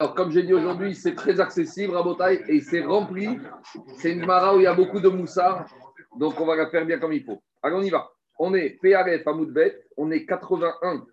Alors, comme j'ai dit aujourd'hui, c'est très accessible, Rabotai, et c'est rempli. C'est une mara où il y a beaucoup de moussard, donc on va la faire bien comme il faut. Allez, on y va. On est PRF à Moudbet, on est 81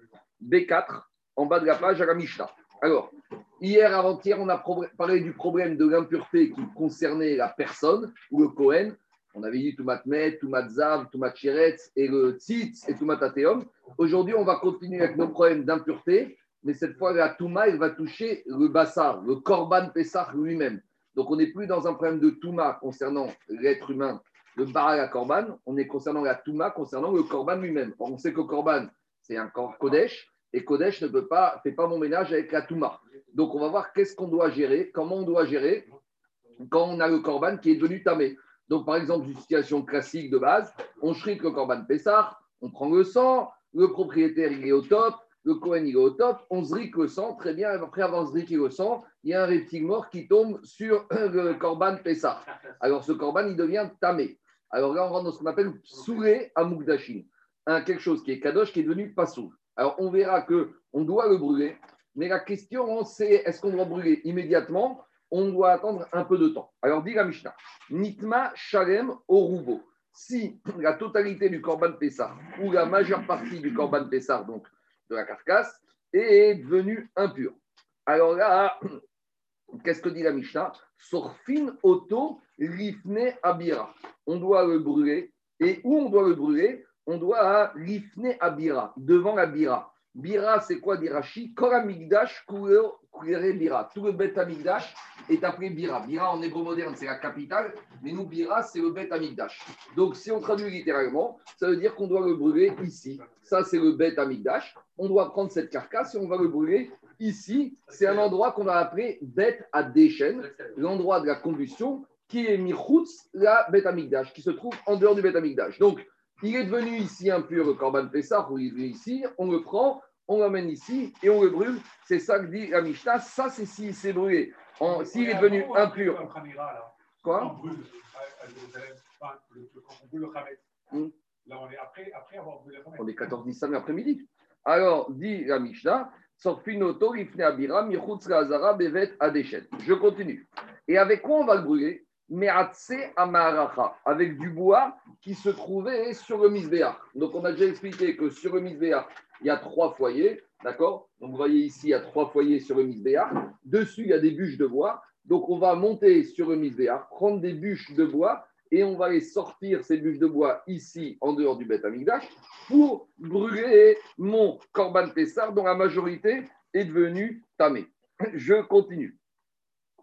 B4 en bas de la page à la Mishnah. Alors, hier, avant-hier, on a parlé du problème de l'impureté qui concernait la personne ou le Kohen. On avait dit Toumat Met, Toumat Zav, Toumat Chiretz et le Tzitz et Toumat Ateum. Aujourd'hui, on va continuer avec nos problèmes d'impureté, mais cette fois, la Touma, va toucher le Bassar, le Korban Pessah lui-même. Donc, on n'est plus dans un problème de Touma concernant l'être humain, le Baral Korban, on est concernant la Touma concernant le Korban lui-même. On sait que Korban, c'est un Kodesh, et Kodesh ne peut pas, fait pas mon ménage avec la Touma. Donc, on va voir qu'est-ce qu'on doit gérer, comment on doit gérer quand on a le Korban qui est devenu tamé. Donc, par exemple, une situation classique de base, on shrik le Korban Pessah, on prend le sang, le propriétaire il est au top, le Kohen il est au top, on zrique le sang, très bien, après avoir zriqué le sang, il y a un reptile mort qui tombe sur le Korban Pessah. Alors, ce Korban, il devient tamé. Alors là, on rentre dans ce qu'on appelle Souré à Mukdashin, quelque chose qui est Kadosh, qui est devenu Passou. Alors, on verra qu'on doit le brûler, mais la question, c'est est-ce qu'on doit brûler immédiatement? On doit attendre un peu de temps. Alors, dit la Mishnah Nitma Shalem Orubo. Si la totalité du Korban Pessar ou la majeure partie du Korban Pessar, donc la carcasse, est devenue impure. Alors là, qu'est-ce que dit la Mishnah? Sorfin Oto Rifne Abira. On doit le brûler. Et où on doit le brûler? On doit l'ifne abira, devant la bira. Bira, c'est quoi dit Rashi Koramigdash bira. Tout le bet amigdash est appelé bira. Bira en hébreu moderne, c'est la capitale, mais nous, bira, c'est le bet amigdash. Donc, si on traduit littéralement, ça veut dire qu'on doit le brûler ici. Ça, c'est le bet amigdash. On doit prendre cette carcasse et on va le brûler ici. C'est un endroit qu'on a appelé bet adeshen, l'endroit de la combustion qui est Michutz, la bet amigdash, qui se trouve en dehors du bet amigdash. Donc, il est devenu ici impur, le Corban Pessah, où il est ici, on le prend, on l'amène ici et on le brûle. C'est ça que dit la Mishnah. Ça, c'est s'il s'est brûlé. S'il est devenu impur. Quoi On brûle le. Là, on est après, après avoir brûlé le On est 14 Nissan après-midi. Alors, dit la Mishnah, Je continue. Et avec quoi on va le brûler? Avec du bois qui se trouvait sur le Misbéach. Donc, on a déjà expliqué que sur le Misbéach, il y a trois foyers, d'accord? Donc, vous voyez ici, il y a trois foyers sur le Misbéach. Dessus, il y a des bûches de bois. Donc, on va monter sur le Misbéach, prendre des bûches de bois et on va les sortir, ces bûches de bois, ici, en dehors du Beth Amigdash, pour brûler mon Korban Pessar, dont la majorité est devenue tamé. Je continue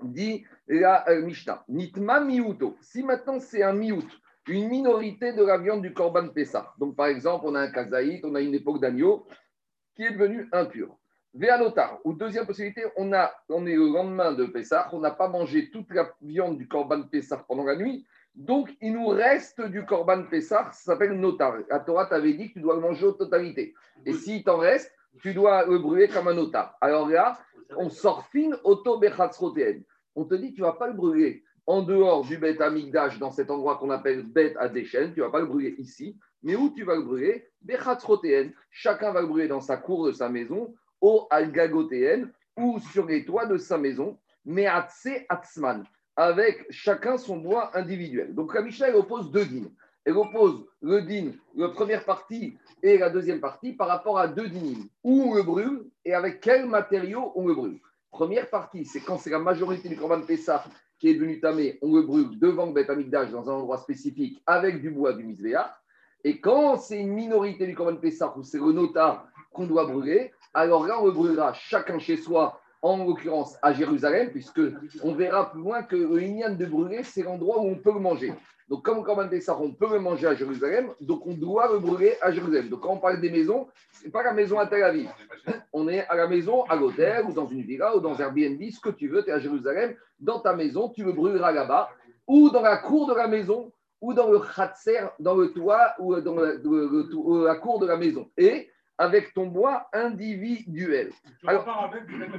dit la euh, Mishnah. Nitma miuto. Si maintenant c'est un miut, une minorité de la viande du Korban Pessah. Donc par exemple, on a un kazaït, on a une époque d'agneau qui est devenu impur. Véanotar, ou deuxième possibilité, on, a, on est le lendemain de Pessah, on n'a pas mangé toute la viande du Korban Pessah pendant la nuit, donc il nous reste du Korban Pessah, ça s'appelle notar. La Torah t'avait dit que tu dois le manger en totalité. Et s'il t'en reste, tu dois le brûler comme un notar. Alors là, on sort fine auto On te dit, tu ne vas pas le brûler en dehors du Bet Amigdash, dans cet endroit qu'on appelle Bet Adeshen, tu ne vas pas le brûler ici, mais où tu vas le brûler? Bechatzrotéen. Chacun va le brûler dans sa cour de sa maison, au Algagotéen, ou sur les toits de sa maison, mais Atse Atzman, avec chacun son bois individuel. Donc la Mishnah, oppose deux dînes. Elle oppose le din, la première partie et la deuxième partie par rapport à deux dynimes. Où on le brûle et avec quels matériaux on le brûle. Première partie, c'est quand c'est la majorité du Corban Pessah qui est devenu tamé, on le brûle devant Beth dans un endroit spécifique avec du bois du Misvéa. Et quand c'est une minorité du Corban Pessah où c'est le nota qu'on doit brûler, alors là on le brûlera chacun chez soi en l'occurrence à Jérusalem, puisque on verra plus loin que le de brûler, c'est l'endroit où on peut manger. Donc, comme Corban on peut le manger à Jérusalem, donc on doit le brûler à Jérusalem. Donc, quand on parle des maisons, ce n'est pas la maison à Tel Aviv. On est à la maison, à l'hôtel, ou dans une villa, ou dans Airbnb, ce que tu veux, tu es à Jérusalem, dans ta maison, tu le brûleras là-bas, ou dans la cour de la maison, ou dans le khatser, dans le toit, ou dans la cour de la maison. Et avec ton bois individuel. Tu Alors, repars avec du Beth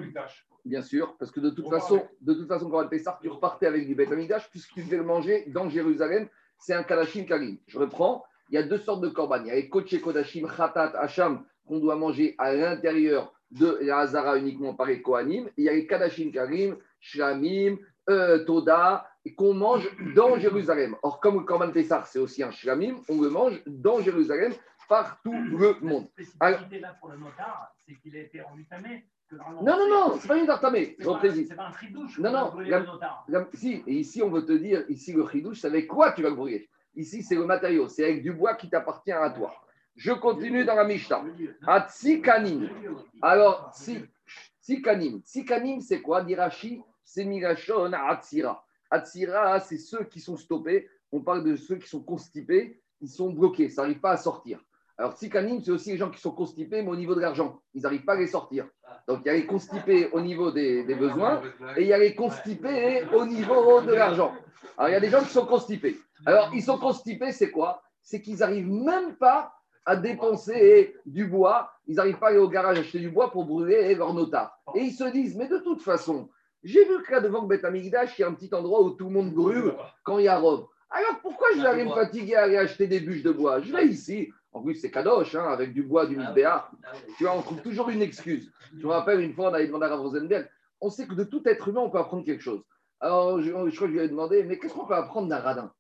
Bien sûr, parce que de toute façon, de toute façon, quand on ça, tu repartais avec du Beth puisque tu devais le manger dans Jérusalem. C'est un Kadashim Karim. Je reprends. Il y a deux sortes de korban. Il y a les Kodesh Kodashim, Khatat, Hacham, qu'on doit manger à l'intérieur de la Hazara uniquement par les Kohanim. Il y a les Kadashim Karim, Shlamim, euh, Toda, qu'on mange dans Jérusalem. Or, comme le Korban Pessah, c'est aussi un Shlamim, on le mange dans Jérusalem par tout le monde. Alors, là pour le notard, c'est qu'il a été rendu tamé. Non, non, non, c'est pas une. C'est pas un chidouche. Non, non, la, si, et ici, on veut te dire, ici, le chidouche, c'est avec quoi tu vas le brûler? Ici, c'est le matériau, c'est avec du bois qui t'appartient à toi. Je continue dans la Mishnah. Atsikanim. Alors, si, Sikanim. Sikanim, c'est quoi? Dirachi, c'est Mirachon Atsira. Atsira, c'est ceux qui sont stoppés. On parle de ceux qui sont constipés, ils sont bloqués, ça n'arrive pas à sortir. Alors, Sikanim, c'est aussi les gens qui sont constipés, mais au niveau de l'argent. Ils n'arrivent pas à les sortir. Donc, il y a les constipés au niveau des, des besoins et il y a les constipés au niveau de l'argent. Alors, il y a des gens qui sont constipés. Alors, ils sont constipés, c'est quoi? C'est qu'ils n'arrivent même pas à dépenser du bois. Ils n'arrivent pas à aller au garage acheter du bois pour brûler leur notard. Et ils se disent, mais de toute façon, j'ai vu que là devant Beth Amigdash, il y a un petit endroit où tout le monde brûle quand il y a robe. Alors pourquoi je vais aller me fatiguer à aller acheter des bûches de bois? Je vais ici. En plus, c'est kadosh, hein, avec du bois, du ah misbéa. Tu vois, on trouve toujours une excuse. Je me rappelle, une fois, on avait demandé à Rosenberg, on sait que de tout être humain, on peut apprendre quelque chose. Alors, je, crois que je lui ai demandé, mais qu'est-ce qu'on peut apprendre d'un radin?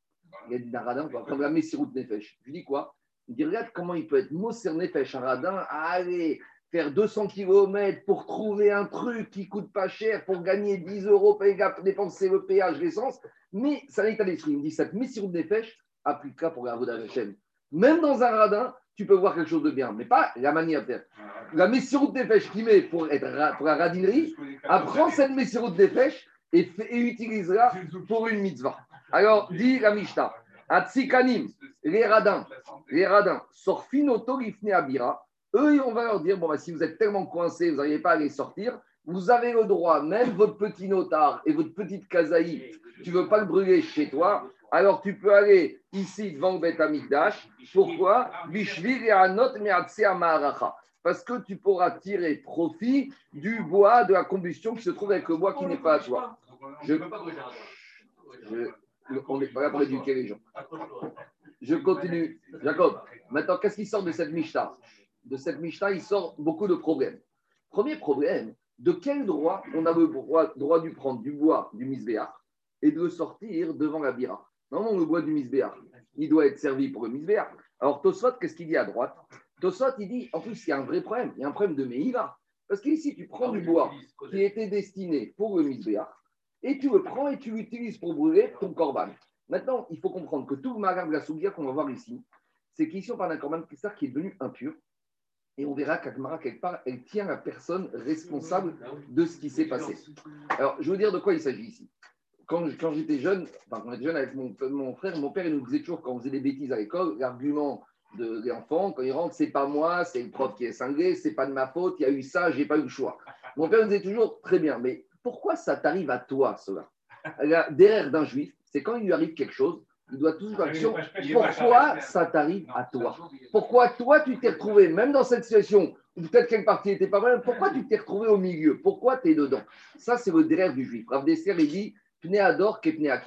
Il a dit d'un radin, on peut apprendre la Messirut Nefesh. Je lui dis quoi? Il dit, regarde comment il peut être Moser Nefesh, un radin, aller faire 200 km pour trouver un truc qui coûte pas cher, pour gagner 10 euros, pour dépenser le péage, l'essence. Mais ça n'est pas l'esprit. Il me dit, cette Messirut Nefesh, applique-la pour la chaîne. Même dans un radin, tu peux voir quelque chose de bien, mais pas la manière de faire. La Messirut Nefesh qui met pour, être, pour la radinerie, apprend cette Messirut Nefesh et, et utilisera pour une mitzvah. Alors, dit la Mishnah. Atsikanim, les radins, les radins, sorfinoto abira. Eux, on va leur dire bon, bah, si vous êtes tellement coincés, vous n'arrivez pas à les sortir, vous avez le droit, même votre petit notard et votre petite kazaï, tu ne veux pas le brûler chez toi, alors tu peux aller ici devant le Beth Amikdash. Pourquoi Parce que tu pourras tirer profit du bois de la combustion qui se trouve avec le bois qui n'est pas à toi. Je, on n'est pas là pour éduquer les gens. Je continue. Jacob, maintenant, qu'est-ce qui sort de cette Mishnah De cette Mishnah, il sort beaucoup de problèmes. Premier problème, de quel droit on a le droit, droit de prendre du bois du misbéach et de le sortir devant la bira? Normalement, le bois du misbéach, il doit être servi pour le misbéach. Alors, Tosot, qu'est-ce qu'il dit à droite? Tosot, il dit, en plus, il y a un vrai problème. Il y a un problème de Meïva. Parce qu'ici, tu prends du bois qui était destiné pour le misbéach et tu le prends et tu l'utilises pour brûler ton corban. Maintenant, il faut comprendre que tout le marin de la sougia qu'on va voir ici, c'est qu'ici on parle d'un corban qui est devenu impur. Et on verra qu'Akmara, quelque part, elle tient la personne responsable de ce qui s'est passé. Alors, je veux dire de quoi il s'agit ici. Quand, quand j'étais jeune, enfin, quand j'étais jeune avec mon, mon, frère, mon père il nous disait toujours, quand on faisait des bêtises à l'école, l'argument de l'enfant, quand il rentre, c'est pas moi, c'est le prof qui est cinglé, c'est pas de ma faute, il y a eu ça, j'ai pas eu le choix. Mon père nous disait toujours, très bien, mais pourquoi ça t'arrive à toi, cela? Derrière d'un juif, c'est quand il lui arrive quelque chose, il doit toujours action. Pourquoi ça t'arrive à toi? Pourquoi toi, tu t'es retrouvé, même dans cette situation où peut-être quelque partie n'était pas mal, pourquoi tu t'es retrouvé au milieu? Pourquoi tu es dedans? Ça, c'est le derrière du juif. Rav Desser, il dit Pnéador Kepnea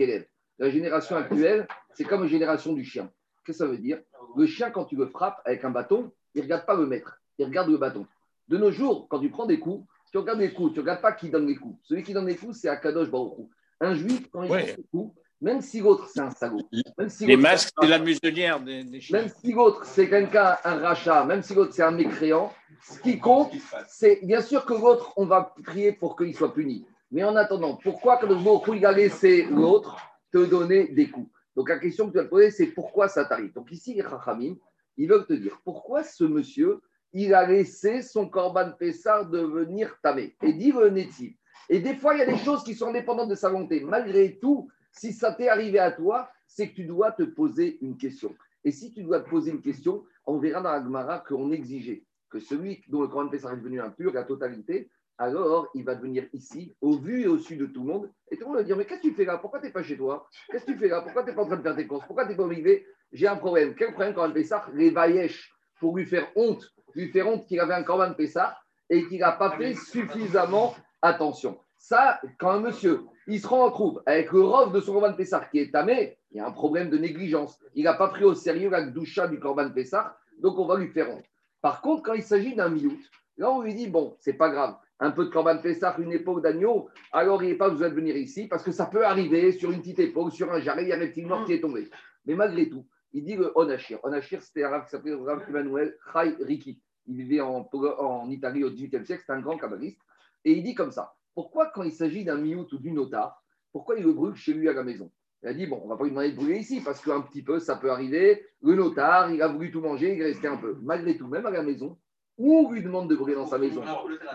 La génération actuelle, c'est comme la génération du chien. Qu'est-ce que ça veut dire? Le chien, quand tu le frappes avec un bâton, il ne regarde pas le maître, il regarde le bâton. De nos jours, quand tu prends des coups, tu regardes les coups, tu ne regardes pas qui donne les coups. Celui qui donne les coups, c'est Akadosh Baruch Un juif, quand il donne les coups, même si l'autre, c'est un salaud. les masques, c'est la muselière des, des Même si l'autre, c'est quelqu'un, un rachat, même si l'autre, c'est un mécréant, ce qui compte, c'est bien sûr que l'autre, on va prier pour qu'il soit puni. Mais en attendant, pourquoi que le il a laissé l'autre te donner des coups? Donc la question que tu vas te poser, c'est pourquoi ça t'arrive? Donc ici, les Chachamim, ils veulent te dire pourquoi ce monsieur, il a laissé son Corban Pessar devenir tamé? Et dit il Et des fois, il y a des choses qui sont indépendantes de sa volonté. Malgré tout, si ça t'est arrivé à toi, c'est que tu dois te poser une question. Et si tu dois te poser une question, on verra dans la Gemara qu'on exigeait que celui dont le Corban Pessar est devenu impur, la totalité, alors il va venir ici, au vu et au su de tout le monde, et tout le monde va dire Mais qu'est-ce que tu fais là? Pourquoi tu n'es pas chez toi? Qu'est-ce que tu fais là? Pourquoi tu n'es pas en train de faire tes courses? Pourquoi tu n'es pas arrivé? J'ai un problème. Quel problème quand Pessar Les vaillèches, pour lui faire honte lui faire honte qu'il avait un Corban Pessah et qu'il n'a pas fait suffisamment attention? Ça, quand un monsieur, il se rend en trouve avec le rov de son Corban Pessah qui est tamé, il y a un problème de négligence. Il n'a pas pris au sérieux la doucha du Corban Pessah, donc on va lui faire honte. Par contre, quand il s'agit d'un miout, Là, on lui dit, bon, c'est pas grave, un peu de Corban Pessah, une époque d'agneau, alors il n'est pas besoin de venir ici, parce que ça peut arriver sur une petite époque, sur un jarret, il y a un reptile mort qui est tombé. Mais malgré tout, il dit le Onashir. Onashir, c'était un rave qui s'appelait Rav Emmanuel Chai Riki. Il vivait en, en Italie au XVIIIe siècle, c'était un grand kabbaliste. Et il dit comme ça pourquoi, quand il s'agit d'un miout ou d'une otar, pourquoi il le brûle chez lui à la maison? Il a dit bon, on va pas lui demander de brûler ici, parce qu'un petit peu, ça peut arriver. Le notar, il a voulu tout manger, il est resté un peu. Malgré tout, même à la maison, où on lui demande de brûler dans sa maison,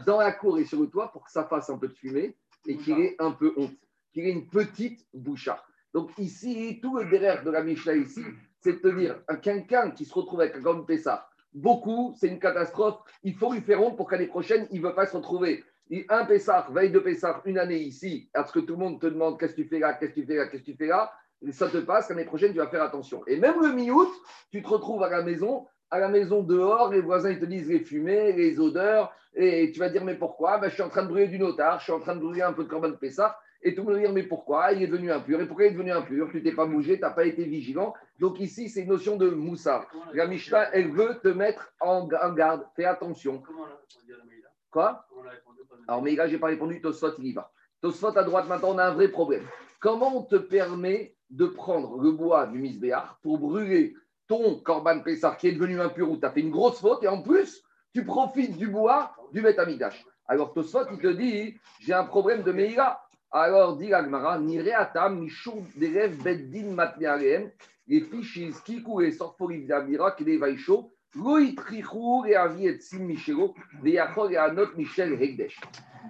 dans la cour et sur le toit, pour que ça fasse un peu de fumée et qu'il ait un peu honte, qu'il ait une petite bouchard. Donc ici, tout le derrière de la Mishnah ici, c'est de te dire, quelqu'un qui se retrouve avec un grand Pessah, beaucoup, c'est une catastrophe, il faut lui faire honte pour qu'année prochaine, il ne veut pas se retrouver. Un Pessah, veille de Pessah, une année ici, parce que tout le monde te demande qu'est-ce que tu fais là, qu'est-ce que tu fais là, qu'est-ce que tu fais là, ça te passe, l'année prochaine, tu vas faire attention. Et même le mi-août, tu te retrouves à la maison, à la maison dehors, les voisins ils te disent les fumées, les odeurs, et tu vas dire mais pourquoi? Ben, Je suis en train de brûler du notar, je suis en train de brûler un peu de corban de Pessah, et tout le monde va dire mais pourquoi? Il est devenu impur. Et pourquoi il est devenu impur? Tu t'es pas bougé, tu n'as pas été vigilant. Donc ici, c'est une notion de moussa. La Mishnah, elle veut te mettre en garde, fais attention. Quoi? Alors, mais là, je n'ai pas répondu, Tosfot, il y va. Tosfot à droite, maintenant, on a un vrai problème. Comment on te permet de prendre le bois du misbéar pour brûler ton Corban Pessar qui est devenu impur ou tu as fait une grosse faute et en plus, tu profites du bois du Betamidash Alors, Tosfot, il te dit j'ai un problème de Meïla. Alors, dit l'Agmara, Nireatam, Mishou, Derev, Beddin, Matnearem, les fichiers, Kikou et Sorforiv d'Amira, qui les vaïcho,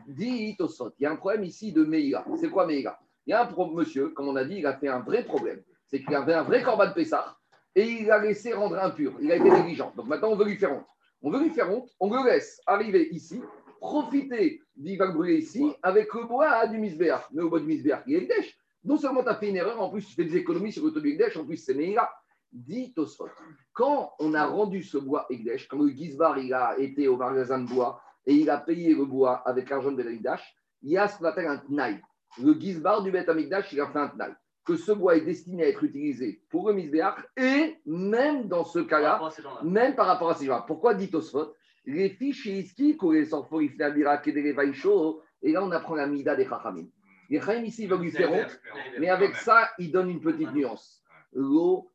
Dit Tosot, il y a un problème ici de Meïla. C'est quoi Meïla Il y a un monsieur, comme on a dit, il a fait un vrai problème. C'est qu'il avait un vrai corban Pessah et il a laissé rendre impur. Il a été négligent. Donc maintenant, on veut lui faire honte. On veut lui faire honte, on le laisse arriver ici, profiter d'y va ici avec le bois du misbéach. Mais au bois du misbéach, il est dèche. Non seulement tu as fait une erreur, en plus tu fais des économies sur le taux en plus c'est Meïla dit Tosfot. Quand on a rendu ce bois Egdesh, quand le Gizbar il a été au magasin de bois et il a payé le bois avec l'argent de l'Amigdash, il y a ce qu'on appelle un Tnaï. Le Gizbar du Bet il a fait un Tnaï. Que ce bois est destiné à être utilisé pour le Misbéach et même dans ce cas-là, même par rapport à ces gens. Pourquoi dit Tosfot Les fiches iski, et là on apprend la Mida des Chachamim. Les Chachamim ici, ils veulent lui faire honte, mais avec ça, ils donnent une petite nuance. L'eau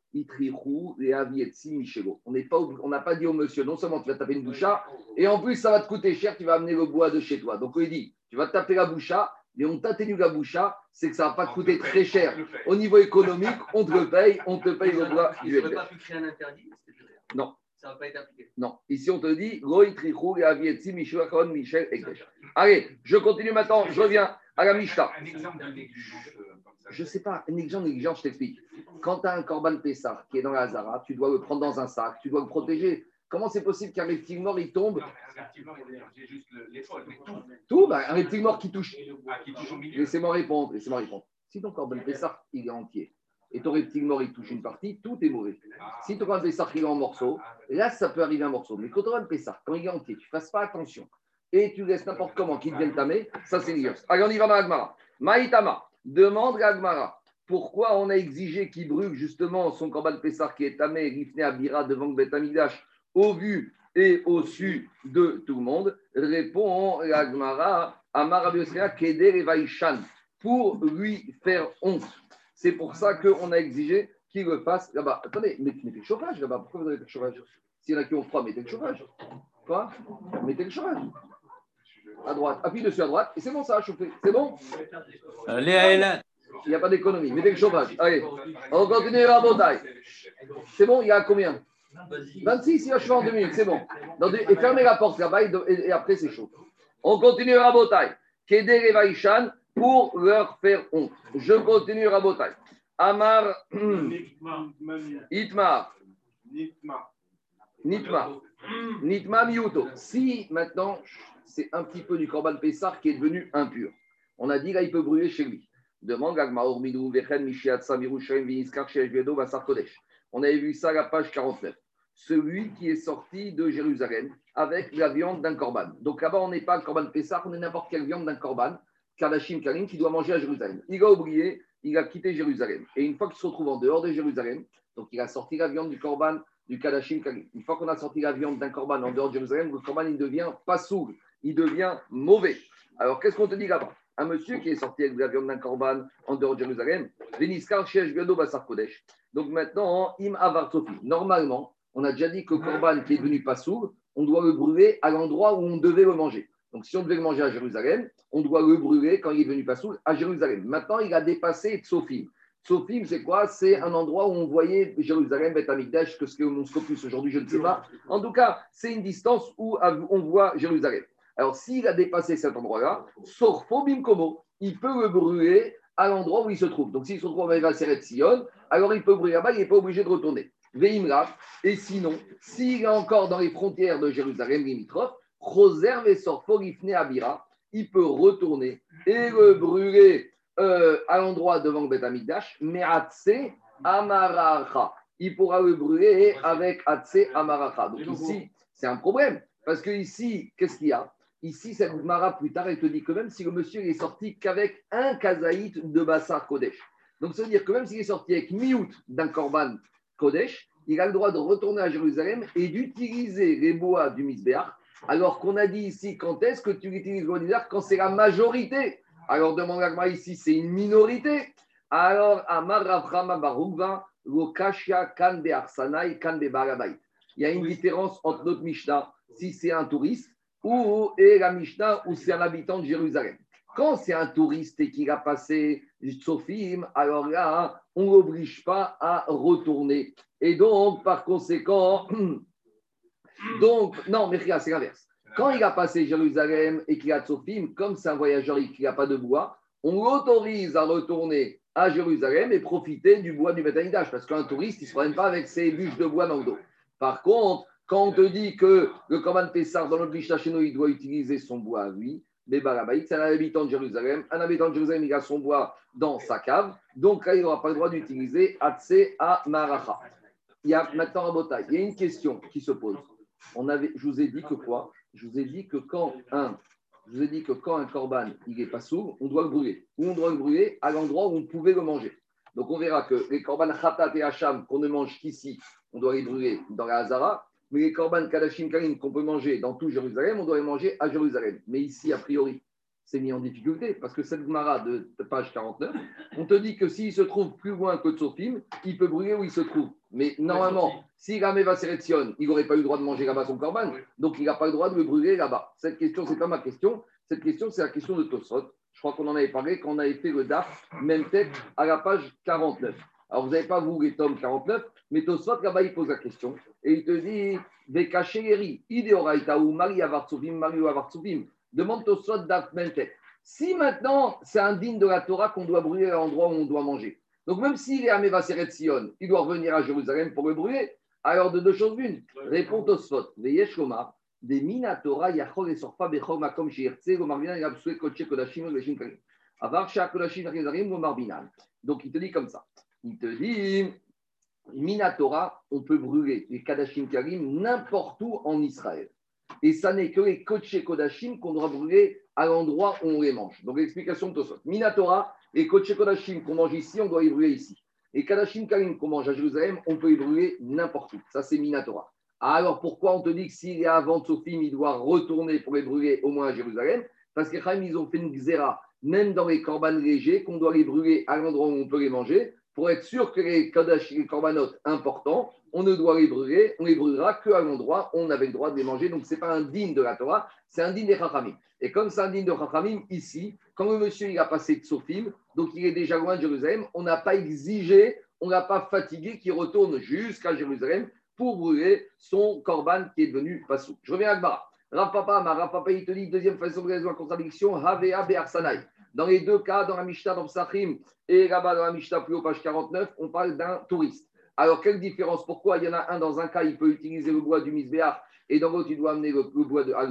on n'est pas, on n'a pas dit au monsieur, non seulement tu vas taper une boucha, et en plus ça va te coûter cher, tu vas amener le bois de chez toi. Donc il dit, tu vas taper la boucha, mais on t'atténue la boucha, c'est que ça va pas te coûter très cher. Au niveau économique, on te le paye, on te paye le bois. Il ne pas pu créer un interdit Non. Ça va pas être appliqué. Non. Ici, on te dit, Allez, je continue maintenant, je reviens à la Mishnah. Un exemple de je ne sais pas, un exemple négligent, je t'explique. Quand tu as un corban Pessah qui est dans la Hazara, tu dois le prendre dans un sac, tu dois le protéger. Comment c'est possible qu'un reptile mort il tombe Un reptile mort, j'ai juste l'épaule, mais tout. Tout bah, Un reptile mort qui touche. Ah, laissez-moi répondre, laissez-moi répondre. Si ton corban Pessah il est entier et ton reptile mort il touche une partie, tout est mauvais. Ah. Si ton corban Pessah il est en morceaux, là ça peut arriver un morceau. Mais quand ton corban Pessah, quand il est entier, tu ne fasses pas attention et tu laisses n'importe comment qu'il vienne tamer, ça c'est lié. Allez, on y va, Magmara. Maïtama. Demande Gagmara, pourquoi on a exigé qu'il brûle justement son Korban Pessar qui est tamé, Rifne Abira devant le au vu et au su de tout le monde Répond Gagmara, Amar Keder Vaishan, pour lui faire honte. C'est pour ça qu'on a exigé qu'il le fasse là-bas. Attendez, mettez le chauffage là-bas. Pourquoi vous avez le chauffage? S'il y en a qui ont froid, mettez le chauffage. Quoi? Mettez le chauffage à droite, appuie dessus à droite, et c'est bon, ça a chauffé. C'est bon? Allez, Il n'y a pas d'économie. Mettez le chauffage. Allez, on continue la bataille. C'est bon, il y a combien? 26, il va chauffer en deux minutes, c'est bon. Et fermez la porte là-bas, et, après c'est chaud. On continue la bataille. Keder et Vaishan pour leur faire honte. Je continue la bataille. Amar, Itmar, Nitma, Nitma Miuto. Si maintenant c'est un petit peu du Corban Pessar qui est devenu impur. On a dit là, il peut brûler chez lui. Demande On avait vu ça à la page 49. Celui qui est sorti de Jérusalem avec la viande d'un corban. Donc là-bas, on n'est pas le corban Pessar, on est n'importe quelle viande d'un corban, Kardashim Karim, qui doit manger à Jérusalem. Il a oublié, il a quitté Jérusalem. Et une fois qu'il se retrouve en dehors de Jérusalem, donc il a sorti la viande du corban du Kadashim Karim. Une fois qu'on a sorti la viande d'un korban en dehors de Jérusalem, le korban il devient pas sourd, il devient mauvais. Alors qu'est-ce qu'on te dit là-bas? Un monsieur qui est sorti avec la viande d'un korban en dehors de Jérusalem, Veniskar Biado Basar Kodesh. Donc maintenant, Im Avar. Normalement, on a déjà dit que le korban qui est devenu pas sourd, on doit le brûler à l'endroit où on devait le manger. Donc, si on devait le manger à Jérusalem, on doit le brûler quand il est venu pas sourd à Jérusalem. Maintenant, il a dépassé Tsofim. Tsofim, c'est quoi? C'est un endroit où on voyait Jérusalem, Beth Amikdash, que ce que mon scopus aujourd'hui, je ne sais pas. En tout cas, c'est une distance où on voit Jérusalem. Alors, s'il a dépassé cet endroit-là, Sorfobim Komo, il peut le brûler à l'endroit où il se trouve. Donc, s'il se trouve à Seret Sion, alors il peut brûler là-bas, il n'est pas obligé de retourner. Veimra, et sinon, s'il est encore dans les frontières de Jérusalem limitrophe, Roser et Sorforifne Abira, il peut retourner et le brûler euh, à l'endroit devant le Beth Amikdash, mais Atse Amaracha. Il pourra le brûler avec Atse Amaracha. Donc ici, c'est un problème. Parce que ici, qu'est-ce qu'il y a? Ici, cette Mara, plus tard, elle te dit que même si le monsieur est sorti qu'avec un kazaït de Bassar Kodesh. Donc, ça veut dire que même s'il est sorti avec miout d'un korban Kodesh, il a le droit de retourner à Jérusalem et d'utiliser les bois du Misbéach. Alors qu'on a dit ici, quand est-ce que tu utilises le du Quand c'est la majorité. Alors, demande à ici, c'est une minorité. Alors, Amar Barugva, Lokashia Kande Arsanai Kande Barabait. Il y a une différence entre notre Mishnah, si c'est un touriste, ou et la Mishnah, ou c'est un habitant de Jérusalem? Quand c'est un touriste et qu'il a passé Sofim, alors là, on ne l'oblige pas à retourner. Et donc, par conséquent, donc, non, mais c'est l'inverse. Quand il a passé Jérusalem et qu'il a Sofim, comme c'est un voyageur et qu'il n'a pas de bois, on l'autorise à retourner à Jérusalem et profiter du bois du Betanidash, parce qu'un touriste, il ne se promène pas avec ses bûches de bois dans le dos. Par contre, quand on te dit que le Korban Pessar, dans notre Mishnah il doit utiliser son bois à lui, c'est un habitant de Jérusalem. Un habitant de Jérusalem, il a son bois dans sa cave. Donc là, il n'aura pas le droit d'utiliser Atse à Maracha. Il y a maintenant un botail. Il y a une question qui se pose. On avait, je vous ai dit que Je vous ai dit que quand un, je vous ai dit que quand un korban il est pas sourd, on doit le brûler. Ou on doit le brûler à l'endroit où on pouvait le manger. Donc on verra que les korban khatat et hacham qu'on ne mange qu'ici, on doit les brûler dans la Hazara. Mais les korban kadashim karim qu'on peut manger dans tout Jérusalem, on doit les manger à Jérusalem. Mais ici, a priori, c'est mis en difficulté parce que cette Gemara de page 49, on te dit que s'il se trouve plus loin que Tsofim, il peut brûler où il se trouve. Mais normalement, s'il a Meva Seretsion, il n'aurait pas eu le droit de manger là-bas son korban, donc il n'a pas le droit de le brûler là-bas. Cette question, c'est pas ma question. Cette question, c'est la question de Tosot. Je crois qu'on en avait parlé quand on avait fait le DAF, même tête, à la page 49. Alors, vous n'avez pas, vous, les tomes 49, mais Tosot, là-bas, il pose la question. Et il te dit, Vekasheri, Ideoraita ou Maria Vartsuvim, Mario Vartsuvim. Demande Tosot d'Af tête. Si maintenant, c'est indigne de la Torah qu'on doit brûler à l'endroit où on doit manger. Donc, même s'il est à Mevaseret Sion, il doit revenir à Jérusalem pour le brûler. Alors, de deux choses l'une. Répond Tosfot. Veyeshoma, des Minatora, Yachol et Sorfa, Bechol, Makom, Shirtse, Gomarbinan, Yabsue, Koche, Kodashim, Veshim, Karim. Avar, Kodashim, Gomarbinan. Donc, il te dit comme ça. Il te dit, Minatora, on peut brûler les Kadashim Karim n'importe où en Israël. Et ça n'est que les Koche Kodashim qu'on doit brûler à l'endroit où on les mange. Donc l'explication de Tosot. Minatora, les Koche Kodashim qu'on mange ici, on doit les brûler ici. Et Kadashim Karim qu'on mange à Jérusalem, on peut les brûler n'importe où. Ça, c'est Minatora. Alors pourquoi on te dit que s'il est avant Sophim, il doit retourner pour les brûler au moins à Jérusalem? Parce que ils ont fait une xéra, même dans les corbanes légers, qu'on doit les brûler à l'endroit où on peut les manger pour être sûr que les Kadash, les Korbanot importants, on ne doit les brûler, on les brûlera qu'à l'endroit où on avait le droit de les manger. Donc, ce n'est pas un digne de la Torah, c'est un digne des Chachamim. Et comme c'est un digne de Chachamim, ici, quand le monsieur il a passé de Sophim, donc il est déjà loin de Jérusalem, on n'a pas exigé, on n'a pas fatigué qu'il retourne jusqu'à Jérusalem pour brûler son Korban qui est devenu Passou. Je reviens à Gmara. Rav Papa, ma Rav Papa, il te dit, deuxième façon de raison à contradiction, Havea Be'arsanai. Dans les deux cas, dans la Mishnah, dans Psachim, et là-bas dans la Mishnah, plus haut, page 49, on parle d'un touriste. Alors, quelle différence? Pourquoi il y en a un dans un cas, il peut utiliser le bois du misbéach et dans l'autre, il doit amener le, bois de, à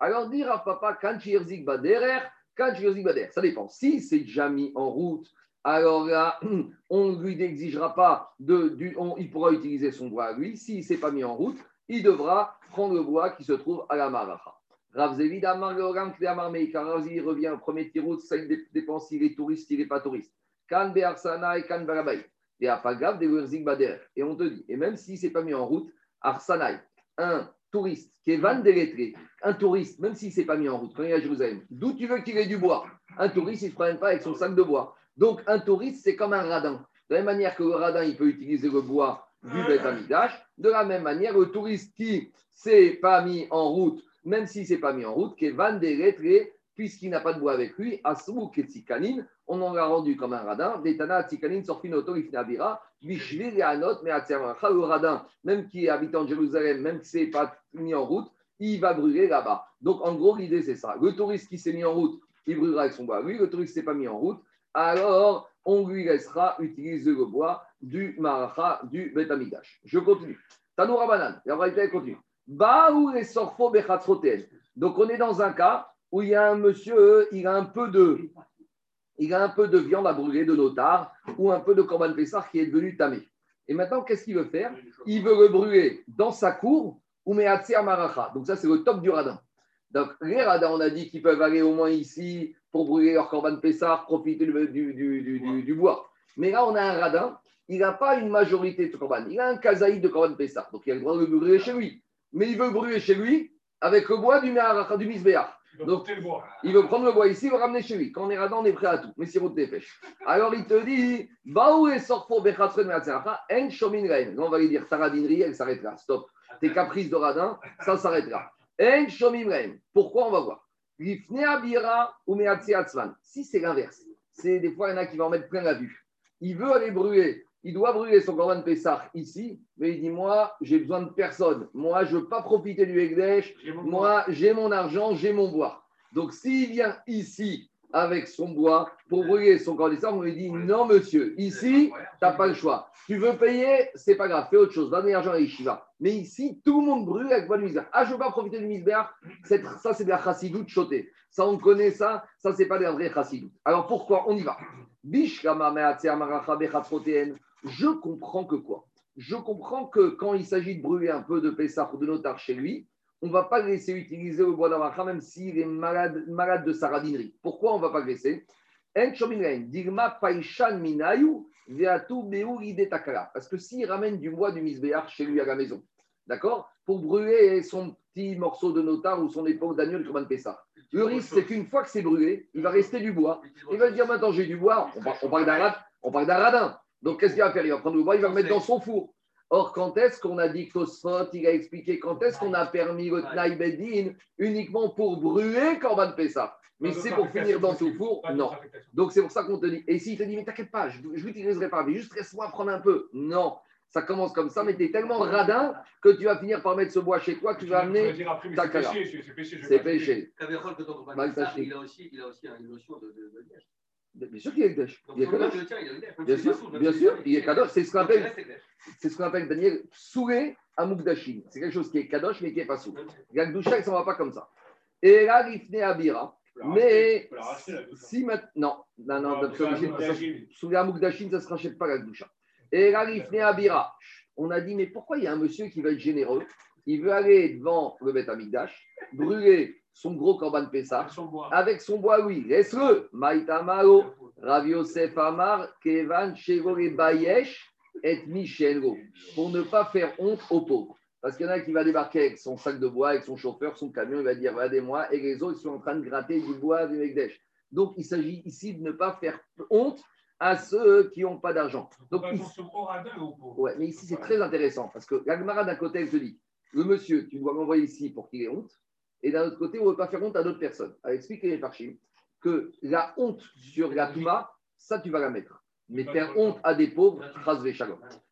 Alors, dire à papa, quand baderer, quand bader, ça dépend. Si c'est déjà mis en route, alors là, on ne lui exigera pas, de, du, il pourra utiliser son bois à lui. S'il ne s'est pas mis en route, il devra prendre le bois qui se trouve à la Maracha. Rav Amar Meika. Rav il revient au premier tirout, ça dépend s'il est touriste, s'il n'est pas touriste. Kan Be'arsana et Kan Barabay. Et Afagav de Bader. Et on te dit, et même si c'est pas mis en route, Arsanaï, un touriste qui est van délettré, un touriste, même s'il ne s'est pas mis en route, quand il est à Jérusalem, d'où tu veux qu'il ait du bois? Un touriste, il ne se promène pas avec son sac de bois. Donc, un touriste, c'est comme un radin. De la même manière que le radin, il peut utiliser le bois du Beth de la même manière, le touriste qui ne s'est pas mis en route, même s'il ne s'est pas mis en route, qui est van délettré, puisqu'il n'a pas de bois avec lui, Asrou Ketzikanin, on en a rendu comme un radin, Detana et Anot, le radin, même qui est habitant de Jérusalem, même qui ne s'est pas mis en route, il va brûler là-bas. Donc en gros, l'idée c'est ça. Le touriste qui s'est mis en route, il brûlera avec son bois. Lui, le touriste ne s'est pas mis en route, alors on lui laissera utiliser le bois du Maracha, du Betamidash. Je continue. Tanoura Banan, la réalité continue. Donc on est dans un cas où il y a un monsieur, il a un peu de, il a un peu de viande à brûler de notar ou un peu de corban pessar qui est devenu tamé. Et maintenant, qu'est-ce qu'il veut faire? Il veut le brûler dans sa cour ou à maracha. Donc ça, c'est le top du radin. Donc les radins, on a dit qu'ils peuvent aller au moins ici pour brûler leur corban pessar, profiter du, du, bois. Mais là, on a un radin, il n'a pas une majorité de corban. Il a un kazaï de corban pessar. Donc il a le droit de le brûler chez lui. Mais il veut brûler chez lui avec le bois du, du misbéach. Donc, il veut prendre le bois ici, il veut ramener chez lui. Quand on est radin, on est prêt à tout. Mais c'est votre pêche. Alors, il te dit Baou et sort pour en shomin On va lui dire Taradinri, elle s'arrêtera. Stop. Tes caprices de radin, ça s'arrêtera. En shomin Pourquoi? On va voir. Si c'est l'inverse, c'est des fois, il y en a qui vont en mettre plein la vue. Il veut aller brûler il doit brûler son Corban Pessah ici, mais il dit Moi, j'ai besoin de personne. Moi, je ne veux pas profiter du Egdesh. Moi, j'ai mon argent, j'ai mon bois. Donc, s'il vient ici avec son bois pour brûler son Corban Pessah, on lui dit Non, monsieur, ici, tu n'as pas le choix. Tu veux payer, c'est pas grave, fais autre chose, donne l'argent à Yeshiva. Mais ici, tout le monde brûle avec bonne misère. Ah, je ne veux pas profiter du misère. Ça, c'est de la chassidoute chotée. Ça, on connaît ça. Ça, c'est pas des vrais chassidoutes. Alors, pourquoi? On y va. Je comprends que quoi? Je comprends que quand il s'agit de brûler un peu de Pessah ou de notar chez lui, on ne va pas le laisser utiliser le bois d'Amacha même s'il est malade, malade de saradinerie. Pourquoi on ne va pas le laisser? Parce que s'il ramène du bois du misbéar chez lui à la maison, d'accord? Pour brûler son petit morceau de notar ou son épaule d'agneau de Pessah. Le risque, c'est qu'une fois que c'est brûlé, il va rester du bois. Il va dire maintenant j'ai du bois. On parle d'un radin. Donc, qu'est-ce qu'il va faire? Il va prendre le bois, il va le mettre dans son four. Or, quand est-ce qu'on a dit que Tosfot, il a expliqué quand est-ce qu'on a permis le Tnaï Bedin uniquement pour brûler Corban Pessa Mais c'est pour finir dans son four Non. Donc, c'est pour ça qu'on te dit. Et s'il te dit, mais t'inquiète pas, je ne l'utiliserai pas, mais juste laisse-moi prendre un peu. Non. Ça commence comme ça, mais tu es tellement radin que tu vas finir par mettre ce bois chez toi, tu vas amener ta cala. C'est péché. Il a aussi une notion de Bien sûr qu'il est Ekdesh. Il est Kadosh. Bien sûr, bien sûr, il est Kadosh. C'est ce qu'on appelle, c'est ce qu'on appelle, Daniel, Souré à Mukdashin. C'est quelque chose qui est Kadosh, mais qui n'est pas Souré. Gagdoucha, il ne s'en va pas comme ça. Et là, Rifne Abira. Mais si maintenant, non, non, non, Souré à Mukdashin, ça ne se rachète pas Gagdoucha. Et là, Rifne Abira. On a dit, mais pourquoi il y a un monsieur qui va être généreux? Il veut aller devant le Beth Amigdash, brûler son gros Corban Pessah avec son bois, oui. Laisse-le. Maïtamaro, Rav Yosef Amar, Kevan, Shegore Bayesh et Michelgo. Pour ne pas faire honte aux pauvres. Parce qu'il y en a qui va débarquer avec son sac de bois, avec son chauffeur, son camion, il va dire Regardez-moi, et les autres ils sont en train de gratter du bois du Megdesh. Donc il s'agit ici de ne pas faire honte à ceux qui n'ont pas d'argent. Donc, ici, ouais, mais ici c'est très intéressant parce que l'Agmara d'un côté elle te dit le monsieur, tu dois m'envoyer ici pour qu'il ait honte. Et d'un autre côté, on ne veut pas faire honte à d'autres personnes. Alors, expliquez les que la honte sur la Touma, ça, tu vas la mettre. Mais faire honte à des pauvres, trace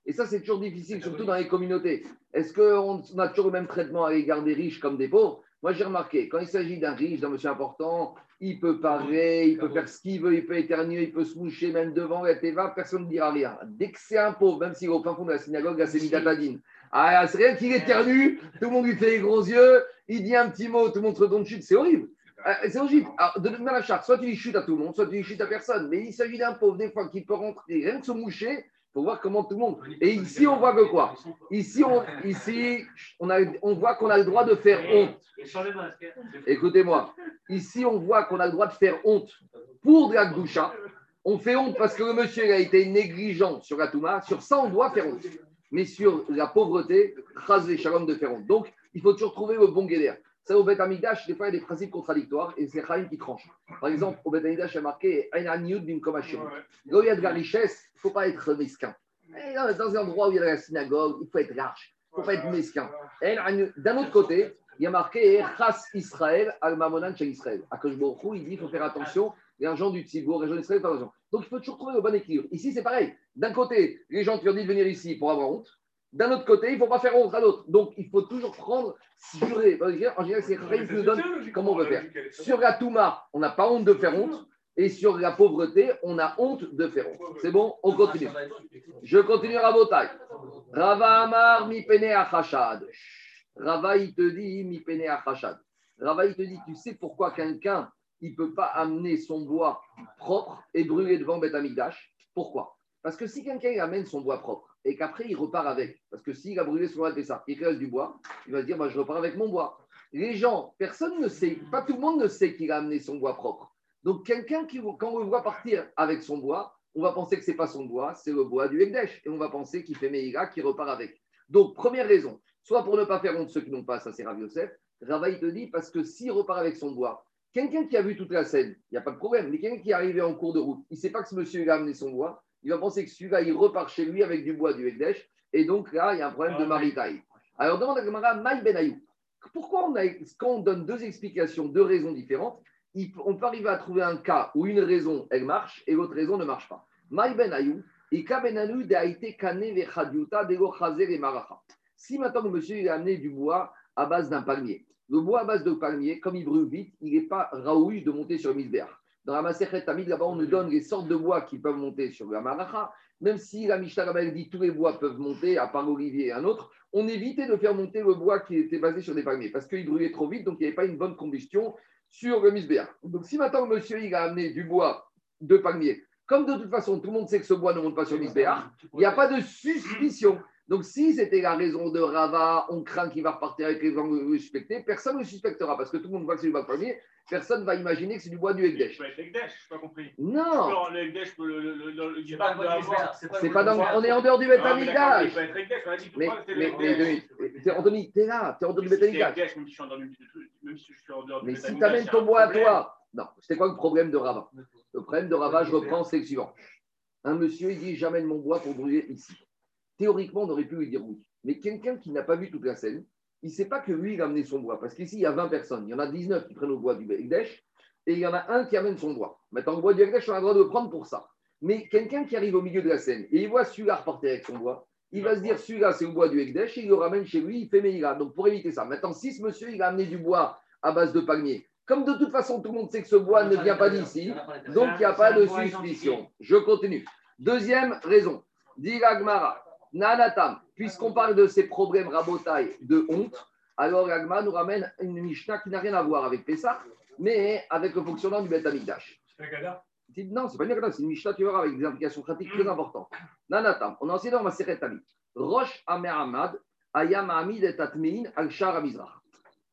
Et ça, c'est toujours difficile, surtout dans les communautés. Est-ce qu'on a toujours le même traitement à l'égard des riches comme des pauvres? Moi, j'ai remarqué, quand il s'agit d'un riche, d'un monsieur important, il peut parler, il peut faire ce qu'il veut, il peut éternuer, il peut se moucher même devant la Teva, personne ne dira rien. Dès que c'est un pauvre, même s'il est au fin fond de la synagogue, c'est Midatadine. Ah, c'est rien qu'il éternue, tout le monde lui fait les gros yeux, il dit un petit mot, tout le monde se donne chute, c'est horrible. Euh, c'est horrible. Alors, de la charte, soit tu dis chute à tout le monde, soit tu dis chute à personne. Mais il s'agit d'un pauvre, des fois, qui peut rentrer, rien que se moucher, pour voir comment tout le monde. Et ici, on voit que quoi? Ici, on, ici on, a, on voit qu'on a le droit de faire honte. Écoutez-moi. Ici, on voit qu'on a le droit de faire honte pour de la gdoucha. On fait honte parce que le monsieur a été négligent sur la Touma. Sur ça, on doit faire honte. Mais sur la pauvreté, rase les shalom de honte. Donc, il faut toujours trouver le bon guéder. Ça, au Bet Amidash, des fois, il y a des principes contradictoires et c'est Chaim qui tranche. Par exemple, au Bet Amidash, il y a marqué Là où il y a de la richesse, il ne faut pas être mesquin. Dans un endroit où il y a la synagogue, il faut être large. Il ne faut pas être mesquin. D'un autre côté, il y a marqué Chas Israël al Mamonan chez Israël. À il dit il faut faire attention, l'argent du Tzibour, l'argent d'Israël, pas l'argent. Donc il faut toujours trouver le bon équilibre. Ici, c'est pareil. D'un côté, les gens qui ont dit de venir ici pour avoir honte. D'un autre côté, il ne faut pas faire honte à l'autre. Donc il faut toujours prendre, jurer. En général, c'est qui nous donne comment on veut faire. Sur la Touma, on n'a pas honte de faire honte. Et sur la pauvreté, on a honte de faire honte. C'est bon? On continue. Je continue à Rabotai. Rava Amar mi pene achashad. Rava, il te dit mi pene achashad. Rava, il te dit, tu sais pourquoi quelqu'un il ne peut pas amener son bois propre et brûler devant Beth Amikdash. Pourquoi? Parce que si quelqu'un amène son bois propre et qu'après il repart avec, parce que s'il a brûlé son bois de ça, il reste du bois, il va se dire bah, je repars avec mon bois. Les gens, personne ne sait, pas tout le monde ne sait qu'il a amené son bois propre. Donc quelqu'un qui, quand on le voit partir avec son bois, on va penser que ce n'est pas son bois, c'est le bois du Ekdesh. Et on va penser qu'il fait Meïga, qui repart avec. Donc, première raison, soit pour ne pas faire honte ceux qui n'ont pas, ça c'est Rav Yosef. Te dit, parce que s'il repart avec son bois, Quelqu'un qui a vu toute la scène, il n'y a pas de problème. Mais quelqu'un qui est arrivé en cours de route, il ne sait pas que ce monsieur a amené son bois. Il va penser que celui-là, il repart chez lui avec du bois du Ekdesh. Et donc là, il y a un problème de maritaille. Alors demande à Gamara, Maï Ben Pourquoi on a, quand on donne deux explications, deux raisons différentes, on peut arriver à trouver un cas où une raison, elle marche et l'autre raison ne marche pas. Maï Ben Ayou, et Si maintenant le monsieur a amené du bois à base d'un palmier, le bois à base de palmier, comme il brûle vite, il n'est pas raouille de monter sur le misbéach. Dans la Maserhet Tamid, là-bas, on nous donne les sortes de bois qui peuvent monter sur la Maracha. Même si la Mishnah dit tous les bois peuvent monter, à part l'olivier et un autre, on évitait de faire monter le bois qui était basé sur des palmiers parce qu'il brûlait trop vite, donc il n'y avait pas une bonne combustion sur le misbéach. Donc si maintenant le monsieur il a amené du bois de palmier, comme de toute façon tout le monde sait que ce bois ne monte pas sur le il n'y a pas de suspicion. Donc, si c'était la raison de Rava, on craint qu'il va repartir avec les gens suspectés, personne ne le suspectera parce que tout le monde voit que c'est du bois premier. Personne ne va imaginer que c'est du bois du Ekdesh, je n'ai pas compris. Non. Le Ekdesh, le, le, le, C'est pas dans. On est en dehors du Betamidash. Mais, mais, mais, Anthony, t'es là, t'es en dehors du Betamidash. Mais si t'amènes ton bois à toi. Non, c'était quoi le problème de Rava? Le problème de Rava, je reprends, c'est le suivant. Un monsieur, il dit J'amène mon bois pour brûler ici. Théoriquement, on aurait pu lui dire oui. Mais quelqu'un qui n'a pas vu toute la scène, il ne sait pas que lui, il a amené son bois. Parce qu'ici, il y a 20 personnes. Il y en a 19 qui prennent le bois du Ekdesh et il y en a un qui amène son bois. Maintenant, le bois du Ekdesh, on a le droit de le prendre pour ça. Mais quelqu'un qui arrive au milieu de la scène et il voit celui-là repartir avec son bois, il va se dire celui-là, c'est le bois du Ekdesh, et il le ramène chez lui, il fait Meïla. Donc, pour éviter ça. Maintenant, si ce monsieur, il a amené du bois à base de palmier, comme de toute façon, tout le monde sait que ce bois ne vient pas d'ici, donc il n'y a pas de suspicion. Je continue. Deuxième raison. Dit Gmara, Nanatam, puisqu'on parle de ces problèmes rabotailles de honte, alors Agma nous ramène une Mishnah qui n'a rien à voir avec Pessah, mais avec le fonctionnement du Beth Amikdash. Non, c'est pas une c'est une Mishnah, tu verras, avec des implications pratiques très importantes. Nanatam, on a enseigné dans ma Seret Tamid. Roche Amehamad, Ayam Hamid et Tatmein, Al-Shar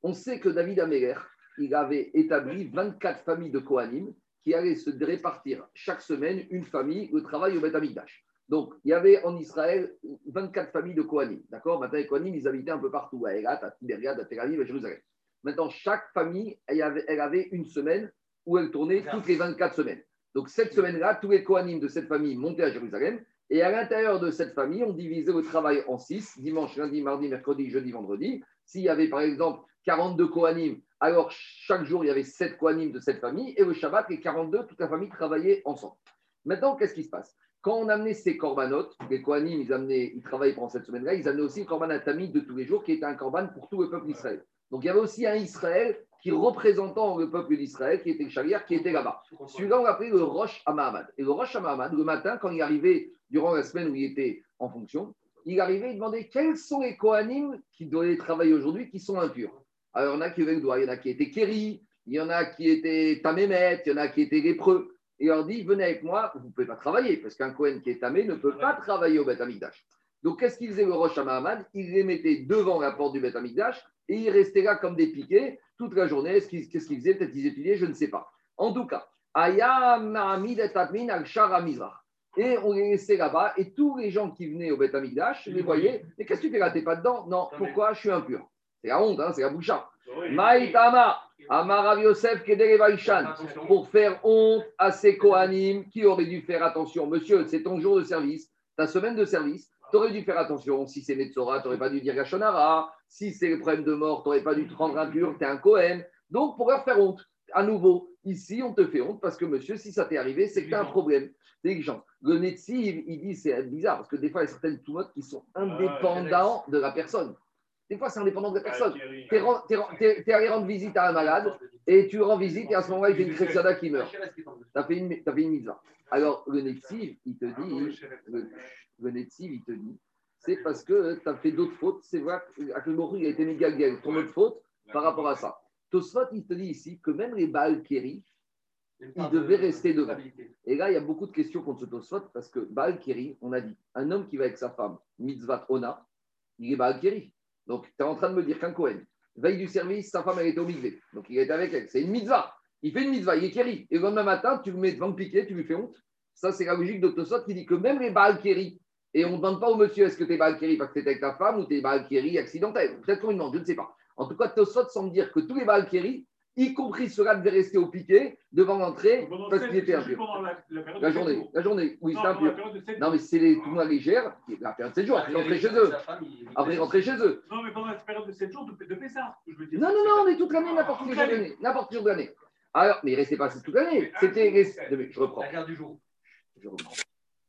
On sait que David Améler, il avait établi 24 familles de Kohanim qui allaient se répartir chaque semaine une famille au travail au Beth Amikdash. Donc, il y avait en Israël 24 familles de Kohanim. D'accord? Maintenant, les Kohanim, ils habitaient un peu partout, à Elat, à Tibériade, à Tel Aviv, à Jérusalem. Maintenant, chaque famille, elle avait, une semaine où elle tournait toutes les 24 semaines. Donc, cette semaine-là, tous les Kohanim de cette famille montaient à Jérusalem. Et à l'intérieur de cette famille, on divisait le travail en six, dimanche, lundi, mardi, mercredi, jeudi, vendredi. S'il y avait par exemple 42 Kohanim, alors chaque jour, il y avait 7 Kohanim de cette famille. Et le Shabbat, les 42, toute la famille travaillait ensemble. Maintenant, qu'est-ce qui se passe? Quand on amenait ces corbanotes, les Kohanim, ils, amenaient, ils travaillaient pendant cette semaine-là, ils amenaient aussi le korban de tous les jours, qui était un korban pour tout le peuple d'Israël. Donc il y avait aussi un Israël qui représentant le peuple d'Israël, qui était le Shaliar, qui était là-bas. Celui-là, on l'appelait le Rosh Amahamad. Et le Rosh Amahamad, le matin, quand il arrivait, durant la semaine où il était en fonction, il arrivait, il demandait quels sont les Kohanim qui doivent travailler aujourd'hui, qui sont impurs? Alors il y en a qui avaient le doigt, il y en a qui étaient Kéri, il y en a qui étaient Tamémet, il y en a qui étaient lépreux et leur dit Venez avec moi, vous ne pouvez pas travailler, parce qu'un Cohen qui est tamé ne peut pas travailler au Beth Amikdash. Donc, qu'est-ce qu'il faisait le Rosh Mahamad Il les mettait devant la porte du Beth Amikdash et ils restaient là comme des piquets toute la journée. Qu'est-ce qu'ils faisaient? Peut-être qu'ils étudiaient, je ne sais pas. En tout cas. Et on les laissait là-bas, et tous les gens qui venaient au Beth Amikdash les voyaient. Mais qu'est-ce que tu fais là? T'es pas dedans? Non, pourquoi? Je suis impur. C'est la honte, hein, c'est la boucha. Maïtama, Amarav Yosef pour faire honte à ces Kohanim qui auraient dû faire attention. Monsieur, c'est ton jour de service, ta semaine de service, tu aurais dû faire attention. Si c'est Metzora, tu n'aurais pas dû dire Gachonara. Si c'est le problème de mort, tu n'aurais pas dû te rendre impur, tu es un Kohen. Donc, pour leur faire honte, à nouveau, ici, on te fait honte parce que, monsieur, si ça t'est arrivé, c'est que tu as un problème. Le Netziv, il dit, c'est bizarre parce que des fois, il y a certaines toumotes qui sont indépendants de la personne. Des fois, c'est indépendant de la personne. Tu es, allé rendre visite à un malade et tu rends visite et à ce moment-là, il fait une krexada qui meurt. Tu as fait une, as fait une mise Alors, le Netziv, il te dit, le, le il te dit, c'est parce que tu as fait d'autres fautes. C'est vrai que le il a été méga ton autre faute par rapport à ça. Tosfot, il te dit ici que même les Baal Keri, ils devaient rester devant. Et là, il y a beaucoup de questions contre ce Tosfot parce que Baal Keri, on a dit, un homme qui va avec sa femme, mitzvah ona, il est Baal Keri. Donc, tu es en train de me dire qu'un Cohen, veille du service, sa femme, elle était au. Donc, il est avec elle. C'est une mitzvah. Il fait une mitzvah, il est Keri. Et le lendemain matin, tu le mets devant le piquet, tu lui fais honte. Ça, c'est la logique de Tosfot qui dit que même les Baal et on ne demande pas au monsieur est-ce que tu es Baal parce que tu es avec ta femme ou tu es Baal accidentel? Peut-être qu'on lui demande, je ne sais pas. En tout cas, Tosot semble dire que tous les Valkyries, y compris ceux-là, devaient rester au piquet devant l'entrée parce qu'il était impur. La, la, journée, la journée, oui, c'est impur. Non, mais c'est les tournois légères, la période de 7 jours, après rentrer chez eux. Après rentrer chez eux. Non, mais pendant la période de 7 jours, de, de ça. Je veux dire. Non, non, non, on est toute l'année, n'importe quelle année. N'importe quelle année. Alors, mais il ne restait pas toute l'année. C'était. Je reprends. La guerre du jour. Je reprends.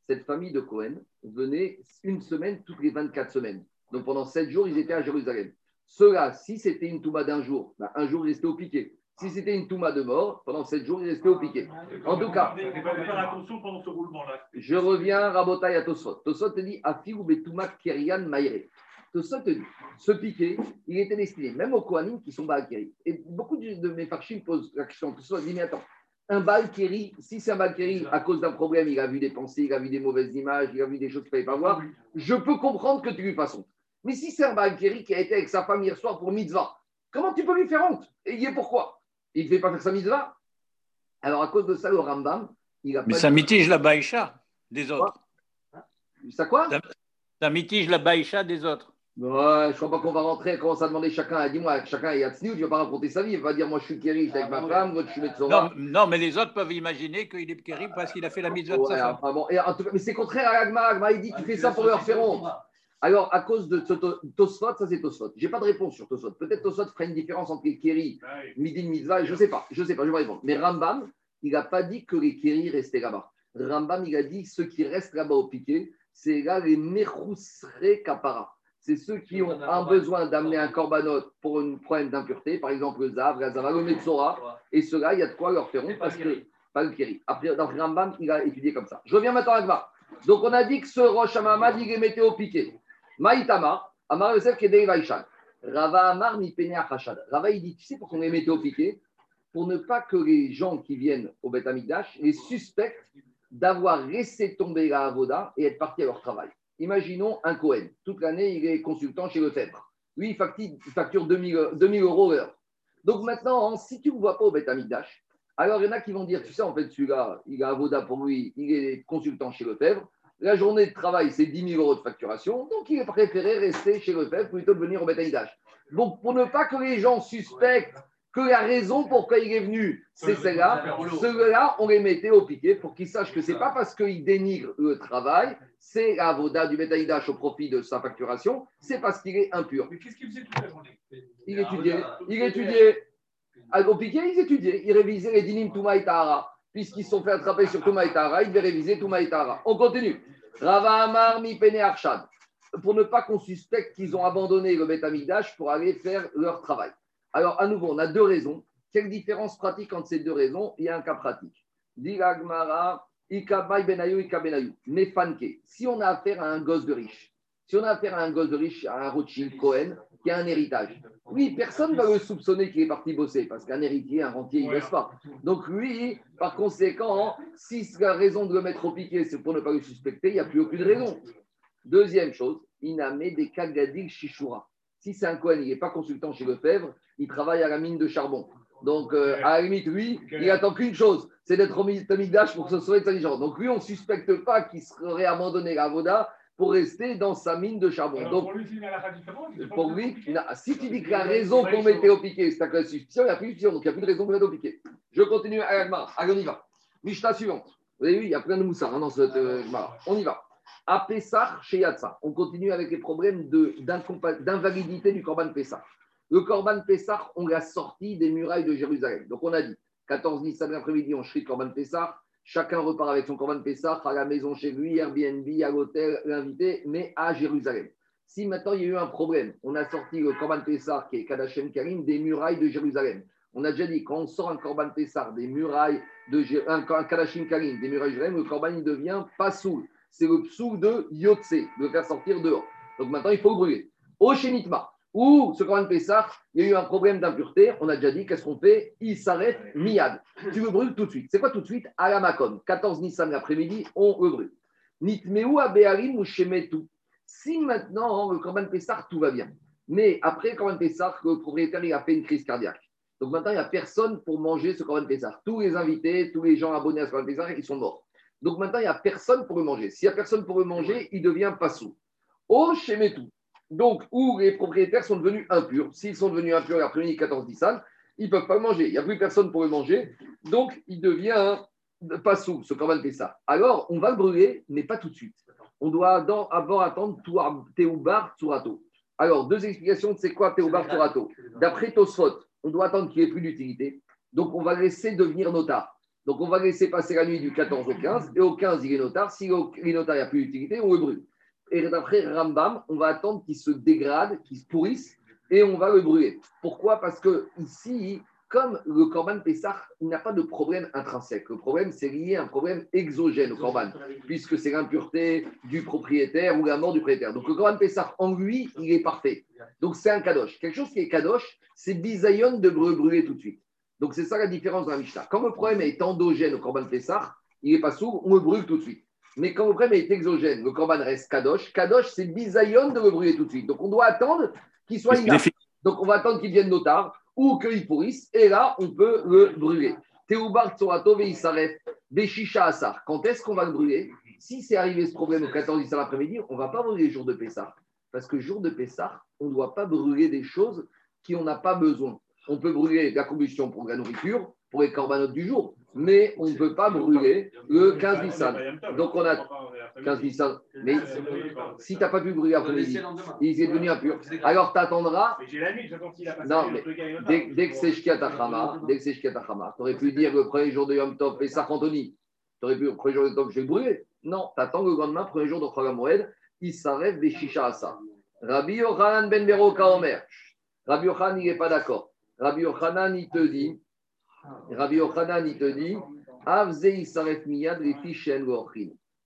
Cette famille de Cohen venait une semaine toutes les 24 semaines. Donc pendant 7 jours, ils étaient à Jérusalem. Cela, si c'était une touma d'un jour, ben, un jour, il restait au piquet. Si c'était une touma de mort, pendant sept jours, il restait au piquet. En tout cas, je reviens, Rabotai à Tosot. Tosot te dit Afilou Betouma Kerian Maïre. Tosot te dit ce piquet, il était destiné même aux Kohanim qui sont Balkiri. Et beaucoup de mes farchim posent la question Tosot dit Mais attends, un Balkiri, si c'est un Balkiri, à cause d'un problème, il a vu des pensées, il a vu des mauvaises images, il a vu des choses qu'il ne fallait pas voir, je peux comprendre que tu lui fasses honte. Mais si c'est un Balkiri qui a été avec sa femme hier soir pour mitzvah, comment tu peux lui faire honte? Et il est pourquoi? Il ne fait pas faire sa mitzvah Alors à cause de ça, le Rambam, il a Mais ça mitige la baïcha des autres. Ça quoi? Ça, mitige la baïcha des autres. Ouais, je ne crois pas qu'on va rentrer, commence à demander chacun, dis-moi, chacun est Yatsniou, tu ne vas pas raconter sa vie, il va dire moi je suis Kéri, je avec ma femme, moi je suis Metzora. Non, non, mais les autres peuvent imaginer qu'il est Kéri parce qu'il a fait la mitzvah de sa femme. bon, et en tout cas, mais c'est contraire à Agma, Agma il dit tu fais ça pour leur faire honte. Alors, à cause de Tosfot, ça c'est Tosfot. Je n'ai pas de réponse sur Tosfot. Peut-être Tosfot ferait une différence entre les Kéri, Midin, Mitzvah, je ne sais pas. Je ne sais pas, je vais répondre. Mais Rambam, il n'a pas dit que les Kéri restaient là-bas. Rambam, il a dit ceux qui restent là-bas au piquet, c'est là les Mechousre Kapara. C'est ceux qui ont un besoin d'amener un korbanot pour un problème d'impureté, par exemple le Zav, la Zava, le Metzora. Et ceux-là, il y a de quoi leur faire honte parce que pas le Kéri. Après, dans Rambam, il a étudié comme ça. Je reviens maintenant à Gvar. Donc, on a dit que ce Rosh Hamamad, il les mettait au piquet. Maïtama, Amar Yosef Kedei Vaishan. Rava Amar mi. Rava, il dit, tu sais pourquoi on les mettait au Pour ne pas que les gens qui viennent au Beth Amikdash les suspectent d'avoir laissé tomber la Avoda et être partis à leur travail. Imaginons un Cohen. Toute l'année, il est consultant chez Lefebvre. Lui, il facture, il facture 2000, 2000 euros l'heure. Donc maintenant, si tu ne vois pas au Beth Amikdash, alors il y en a qui vont dire, tu sais, en fait, celui-là, il a Avoda pour lui, il est consultant chez Lefebvre. La journée de travail, c'est 10 000 euros de facturation. Donc, il préféré rester chez le FEF plutôt que venir au bétaillage. Donc, pour ne pas que les gens suspectent que la raison pourquoi il est venu, c'est celle-là, ceux-là, on les mettait au piquet pour qu'ils sachent que ce n'est pas parce qu'ils dénigrent le travail, c'est la voda du bétaillage au profit de sa facturation, c'est parce qu'il est impur. Mais qu'est-ce qu'il faisait toute la journée? Il étudiait. Il étudiait. Au piquet, ils étudiaient. Ils révisaient les dinim Touma et Tahara puisqu'ils sont fait attraper sur Touma ils devaient réviser Touma. On continue. Rava Amar mi Pene Arshad. Pour ne pas qu'on suspecte qu'ils ont abandonné le Betamigdash pour aller faire leur travail. Alors, à nouveau, on a deux raisons. Quelle différence pratique entre ces deux raisons? Il y a un cas pratique. Diragmara, Ikabay Benayu, Ikabenayu. Mefanke. Si on a affaire à un gosse de riche, si on a affaire à un gosse de riche, à un Rothschild Cohen, qui a un héritage, oui, personne ne va le soupçonner qu'il est parti bosser, parce qu'un héritier, un rentier, il ne bosse pas. Donc lui, par conséquent, si la raison de le mettre au piquet, c'est pour ne pas le suspecter, il n'y a plus aucune raison. Deuxième chose, Iname des Kagadik Shishura. Si c'est un Cohen, il n'est pas consultant chez Lefebvre, il travaille à la mine de charbon. Donc, euh, à la limite, lui, il attend qu'une chose, c'est d'être au pour se sauver de sa. Donc, lui, on ne suspecte pas qu'il serait abandonné la Voda pour rester dans sa mine de charbon. Alors, Donc, pour lui, une pour na- si tu dis que la raison qu'on mettait au piqué, c'est de la suspicion, il n'y a plus de suspicion, donc il n'y a plus de raison qu'on mette au piqué. Je continue à Agmar. Allez, on y va. Mishnah suivante. Vous avez vu, il y a plein de moussards hein, dans cette euh. On y va. À Pessah, chez Yatsa, on continue avec les problèmes d'invalidité du Corban Pessah. Le Corban Pessah, on l'a sorti des murailles de Jérusalem. Donc on a dit, 14 Nissan l'après-midi, on crie Corban Pessah. Chacun repart avec son Corban Pessah à la maison chez lui, Airbnb, à l'hôtel, l'invité, mais à Jérusalem. Si maintenant il y a eu un problème, on a sorti le Corban Pessah, qui est Kadashem Karim, des murailles de Jérusalem. On a déjà dit, quand on sort un Corban Pessah des murailles de Jé- un, Karim, des murailles de Jérusalem, le Corban il devient pas soul. C'est le psoul de Yotse, de le faire sortir dehors. Donc maintenant, il faut le brûler. Au où ce Corban Pessah, il y a eu un problème d'impureté, on a déjà dit, qu'est-ce qu'on fait? Il s'arrête miad. Tu le brûles tout de suite. C'est quoi tout de suite? À la Macon, 14 Nissan l'après-midi, on le brûle. Nitmeu Abearim ou Shemetu. Si maintenant, le Corban Pessah, tout va bien. Mais après le Corban Pessah, le propriétaire, il a fait une crise cardiaque. Donc maintenant, il n'y a personne pour manger ce Corban Pessah. Tous les invités, tous les gens abonnés à ce Corban Pessah, ils sont morts. Donc maintenant, il n'y a personne pour le manger. S'il n'y a personne pour le manger, il devient pas sous. Au Shemetu. Donc, où les propriétaires sont devenus impurs. S'ils sont devenus impurs l'après-midi 14 Nissan, ils ne peuvent pas le manger. Il n'y a plus personne pour le manger. Donc, il devient pas sous, ce Corban Pessah. Alors, on va le brûler, mais pas tout de suite. On doit d'abord attendre Théoubar Tsurato. Alors, deux explications de c'est quoi Théoubar Tsurato. D'après Tosfot, on doit attendre qu'il n'y ait plus d'utilité. Donc, on va laisser devenir notard. Donc, on va laisser passer la nuit du 14 au 15. Et au 15, il est notard. Si il est il n'y a plus d'utilité, on le brûle. Et d'après Rambam, on va attendre qu'il se dégrade, qu'il se pourrisse, et on va le brûler. Pourquoi? Parce que ici, comme le Corban Pessah, il n'a pas de problème intrinsèque. Le problème, c'est lié à un problème exogène au Corban, puisque c'est l'impureté du propriétaire ou la mort du propriétaire. Donc le Corban Pessah, en lui, il est parfait. Donc c'est un kadosh. Quelque chose qui est kadosh, c'est bisayon de le brûler tout de suite. Donc c'est ça la différence dans la Mishnah. Quand le problème est endogène au Corban Pessah, il n'est pas sourd, on le brûle tout de suite. Mais quand le problème est exogène, le Corban reste kadosh. Kadosh, c'est bisayon de le brûler tout de suite. Donc on doit attendre qu'il soit inapte. Donc, on va attendre qu'il vienne notard ou qu'il pourrisse, et là, on peut le brûler. Théoubar Tsorato Veisaref, Beshisha Asar. Quand est-ce qu'on va le brûler? Si c'est arrivé ce problème au 14 Issar l'après-midi, on ne va pas brûler le jour de Pessah. Parce que jour de Pessah, on ne doit pas brûler des choses qui on n'a pas besoin. On peut brûler la combustion pour la nourriture, pour les corbanotes du jour, mais on ne peut pas brûler le 15 Nissan. Donc, on a 15 Nissan. Mais si tu n'as pas pu brûler l'après-midi, il est devenu impur. Alors, tu attendras Mais j'ai la nuit, j'attends qu'il a passé Non, mais à Dès, que c'est Shkiatachama, dès que c'est Shkiatachama, tu aurais pu dire le premier jour de Yom Tov, et ça Anthony, tu aurais pu le premier jour de Yom Tov, je vais le brûler. Non, tu attends le lendemain, premier jour de Chol Moed, il s'arrête des Shisha Asa. Rabbi Yochanan ben Bero Kaomer. Rabbi Yochanan, il n'est pas d'accord. Rabbi Yochanan, il te dit, Rabbi Yochanan, il te dit,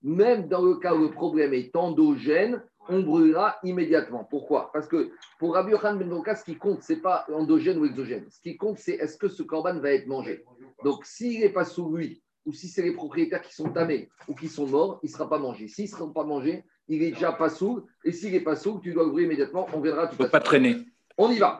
Même dans le cas où le problème est endogène, on brûlera immédiatement. Pourquoi? Parce que pour Rabbi Yochanan ben Doka, ce qui compte, ce n'est pas endogène ou exogène. Ce qui compte, c'est est-ce que ce corban va être mangé. Donc, s'il n'est pas sous lui, ou si c'est les propriétaires qui sont tamés ou qui sont morts, il ne sera pas mangé. S'il ne sera pas mangé, il est déjà pas sous. Et s'il n'est pas sous, tu dois brûler immédiatement. On verra tout Il ne faut pas traîner. On y va.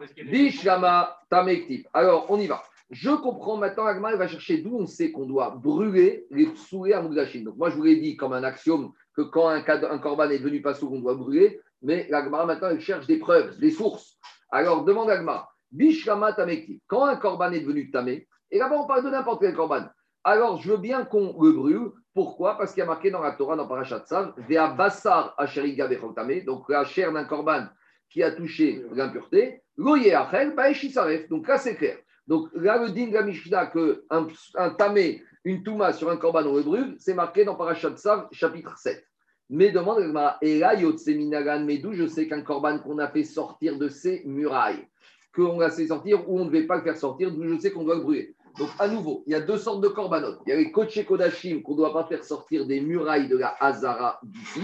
Tamektiv. Alors, on y va. Je comprends maintenant, Agma, il va chercher d'où on sait qu'on doit brûler les psoulés à Moudachine. Donc, moi, je vous l'ai dit comme un axiome que quand un, un corban est devenu pas sourd, on doit brûler. Mais l'Agma, maintenant, il cherche des preuves, des sources. Alors, demande Agma. Bishlama Tamektiv. Quand un corban est devenu tamé, et là-bas, on parle de n'importe quel corban. Alors, je veux bien qu'on le brûle. Pourquoi? Parce qu'il y a marqué dans la Torah, dans Parashat Tzav, Vea Bassar Asheriga Bechotame, donc la chair d'un corban qui a touché l'impureté, Loye Achel, Baeshisaref. Donc là, c'est clair. Donc là, le din de la Mishnah que un, tamé, une touma sur un corban, on le brûle, c'est marqué dans Parashat Tzav, chapitre 7. Mais demande, et là, Minagan, mais d'où je sais qu'un corban qu'on a fait sortir de ses murailles, qu'on l'a fait sortir ou on ne devait pas le faire sortir, d'où je sais qu'on doit le brûler. Donc, à nouveau, il y a deux sortes de korbanot. Il y a les koché kodashim qu'on ne doit pas faire sortir des murailles de la Hazara d'ici.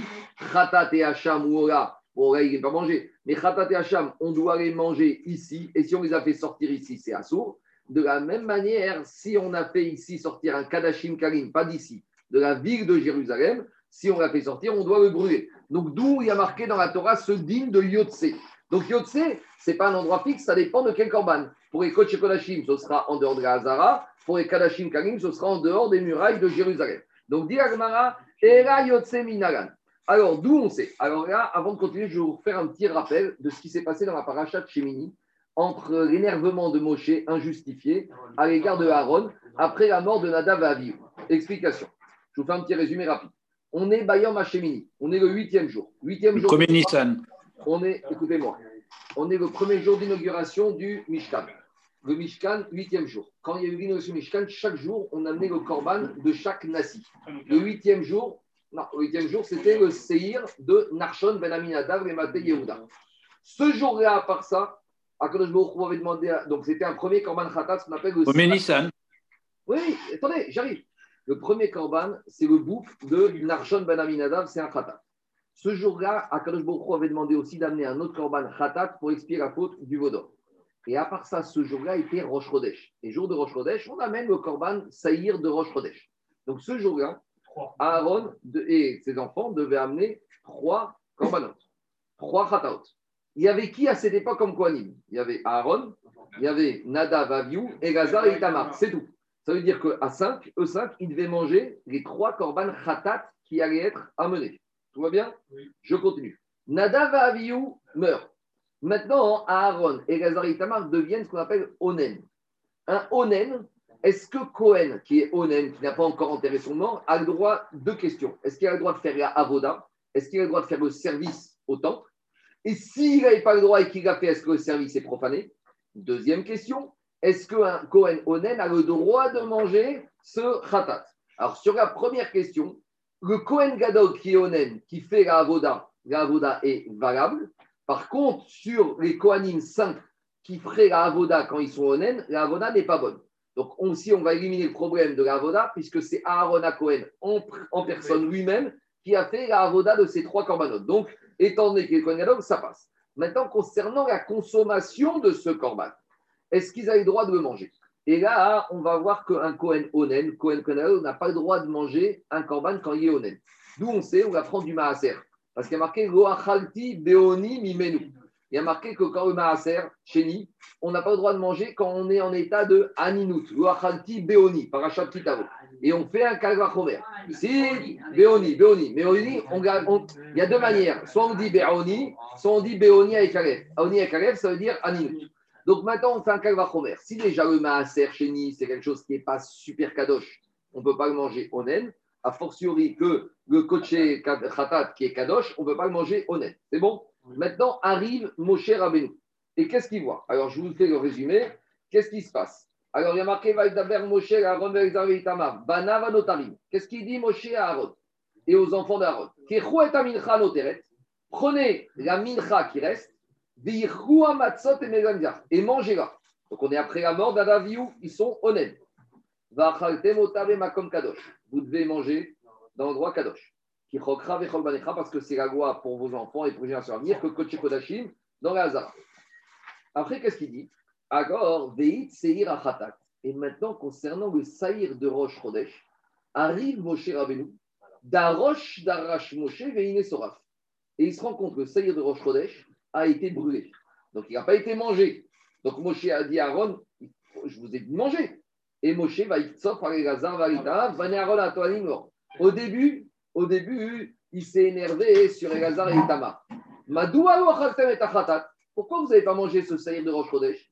Khatat et Hacham ou bon, là, il pas mangé. Mais Khatat et Hacham, on doit les manger ici. Et si on les a fait sortir ici, c'est assourd. De la même manière, si on a fait ici sortir un Kadashim Karim, pas d'ici, de la ville de Jérusalem, si on l'a fait sortir, on doit le brûler. Donc, d'où il y a marqué dans la Torah ce digne de Yotse. Donc Yotse, ce n'est pas un endroit fixe, ça dépend de quel korban. Pour les Kodesh Kodashim, ce sera en dehors de la Hazara. Pour les Kadashim Karim, ce sera en dehors des murailles de Jérusalem. Donc, dit Agmara, Era Yotse Minagan. Alors, d'où on sait Alors là, avant de continuer, je vais vous faire un petit rappel de ce qui s'est passé dans la paracha de Shemini entre l'énervement de Moshe injustifié à l'égard de Aaron après la mort de Nadav et Avihu. Explication. Je vous fais un petit résumé rapide. On est Bayam Hashemini. On est le huitième jour. Huitième Le jour. premier Nissan. On est, écoutez-moi, on est le premier jour d'inauguration du Mishkan. Le Mishkan, huitième jour. Quand il y a eu l'inauguration du Mishkan, chaque jour, on amenait le korban de chaque nasi. Le huitième jour, non, le huitième jour, c'était le Seir de Narshon Ben Aminadav et Maté Yehuda. Ce jour-là, à part ça, Akadosh Baruch Hu avait demandé, à- donc c'était un premier korban khatat, ce qu'on appelle le Premier Nissan. oui, attendez, j'arrive. Le premier korban, c'est le bouc de Narshon Ben Aminadav, c'est un khatat. Ce jour-là, Akadosh Baruch Hu avait demandé aussi d'amener un autre korban khatat pour expier la faute du vaudor. Et à part ça, ce jour-là était Rosh Chodesh. Et jour de Rosh Chodesh, on amène le korban Saïr de Rosh Chodesh. Donc ce jour-là, Aaron et ses enfants devaient amener trois korbanot, trois khataot. Il y avait qui à cette époque comme Kohanim? Il y avait Aaron, il y avait Nadav, Aviou, Elazar et Itamar. C'est tout. Ça veut dire qu'à 5, eux 5, ils devaient manger les trois korban khatat qui allaient être amenés. Tout va bien? Je continue. Nadav Aviou meurent. Maintenant, Aaron et Elazar et Itamar deviennent ce qu'on appelle Onen. Un Onen, est-ce que Cohen, qui est Onen, qui n'a pas encore enterré son mort, a le droit Deux questions. Est-ce qu'il a le droit de faire la Avoda? Est-ce qu'il a le droit de faire le service au temple? Et s'il n'avait pas le droit et qu'il l'a fait, est-ce que le service est profané? Deuxième question. Est-ce qu'un Cohen Onen a le droit de manger ce khatat? Alors, sur la première question, le Cohen Gadol qui est Onen, qui fait la Avoda, la Avoda est valable. Par contre, sur les Kohanim 5 qui feraient la Avoda quand ils sont Onen, la Avoda n'est pas bonne. Donc, on, si on va éliminer le problème de la Avoda, puisque c'est Aaron à Cohen en, en personne lui-même qui a fait la Avoda de ces trois corbanotes. Donc, étant donné qu'il est Gadol, ça passe. Maintenant, concernant la consommation de ce corban, est-ce qu'ils avaient le droit de le manger? Et là, on va voir qu'un Kohen Onen, Kohen Gadol, n'a pas le droit de manger un corban quand il est Onen. D'où on sait, on apprend du Maaser. Parce qu'il y a marqué Loachalti Beoni Mimenu. Il y a marqué que quand le Maaser, Chéni, on n'a pas le droit de manger quand on est en état de Aninut. Loachalti Beoni, parachat Kitavo. Et on fait un Kalvachomer. Ici, Beoni, Beoni. Mais on, on- il y a deux manières. Soit on dit Beoni, soit on dit Beoni avec Aleph. Beoni avec Aleph, ça veut dire Aninut. Donc maintenant, on fait un Kalvachomer. Si déjà le Maaser, Chéni, c'est quelque chose qui n'est pas super kadosh, on ne peut pas le manger onen. A fortiori que le coché khatat qui est kadosh, on ne peut pas le manger honnête. C'est bon? Maintenant arrive Moshe Rabbeinu. Et qu'est-ce qu'il voit? Alors je vous fais le résumé. Qu'est-ce qui se passe? Alors il y a marqué Vaïdaber Moshe Aaron Itamar. Banav Anotarim. Qu'est-ce qu'il dit Moshe à Aaron et aux enfants d'Aaron? Prenez la mincha qui reste, amatzot et et mangez-la. Donc on est après la mort d'Adaviou, ils sont honnêtes. Vous devez manger dans l'endroit kadosh. Parce que c'est la loi pour vos enfants et pour les générations à venir, que Kodesh Kodashim dans la Hazara. Après, qu'est-ce qu'il dit? Veit seir. Et maintenant, concernant le saïr de Rosh Chodesh, arrive Moshe Rabbeinu, d'Arosh d'Arash Moshe veine soraf. Et il se rend compte que le saïr de Rosh Chodesh a été brûlé. Donc, il n'a pas été mangé. Donc, Moshe a dit à Aaron, je vous ai dit de manger. Et Moshe va Yitzhak, Aregazar, Varita, Vane Aaron à. Au début, au début, il s'est énervé sur Elazar et Itamar. Pourquoi vous n'avez pas mangé ce saïr de Rosh Chodesh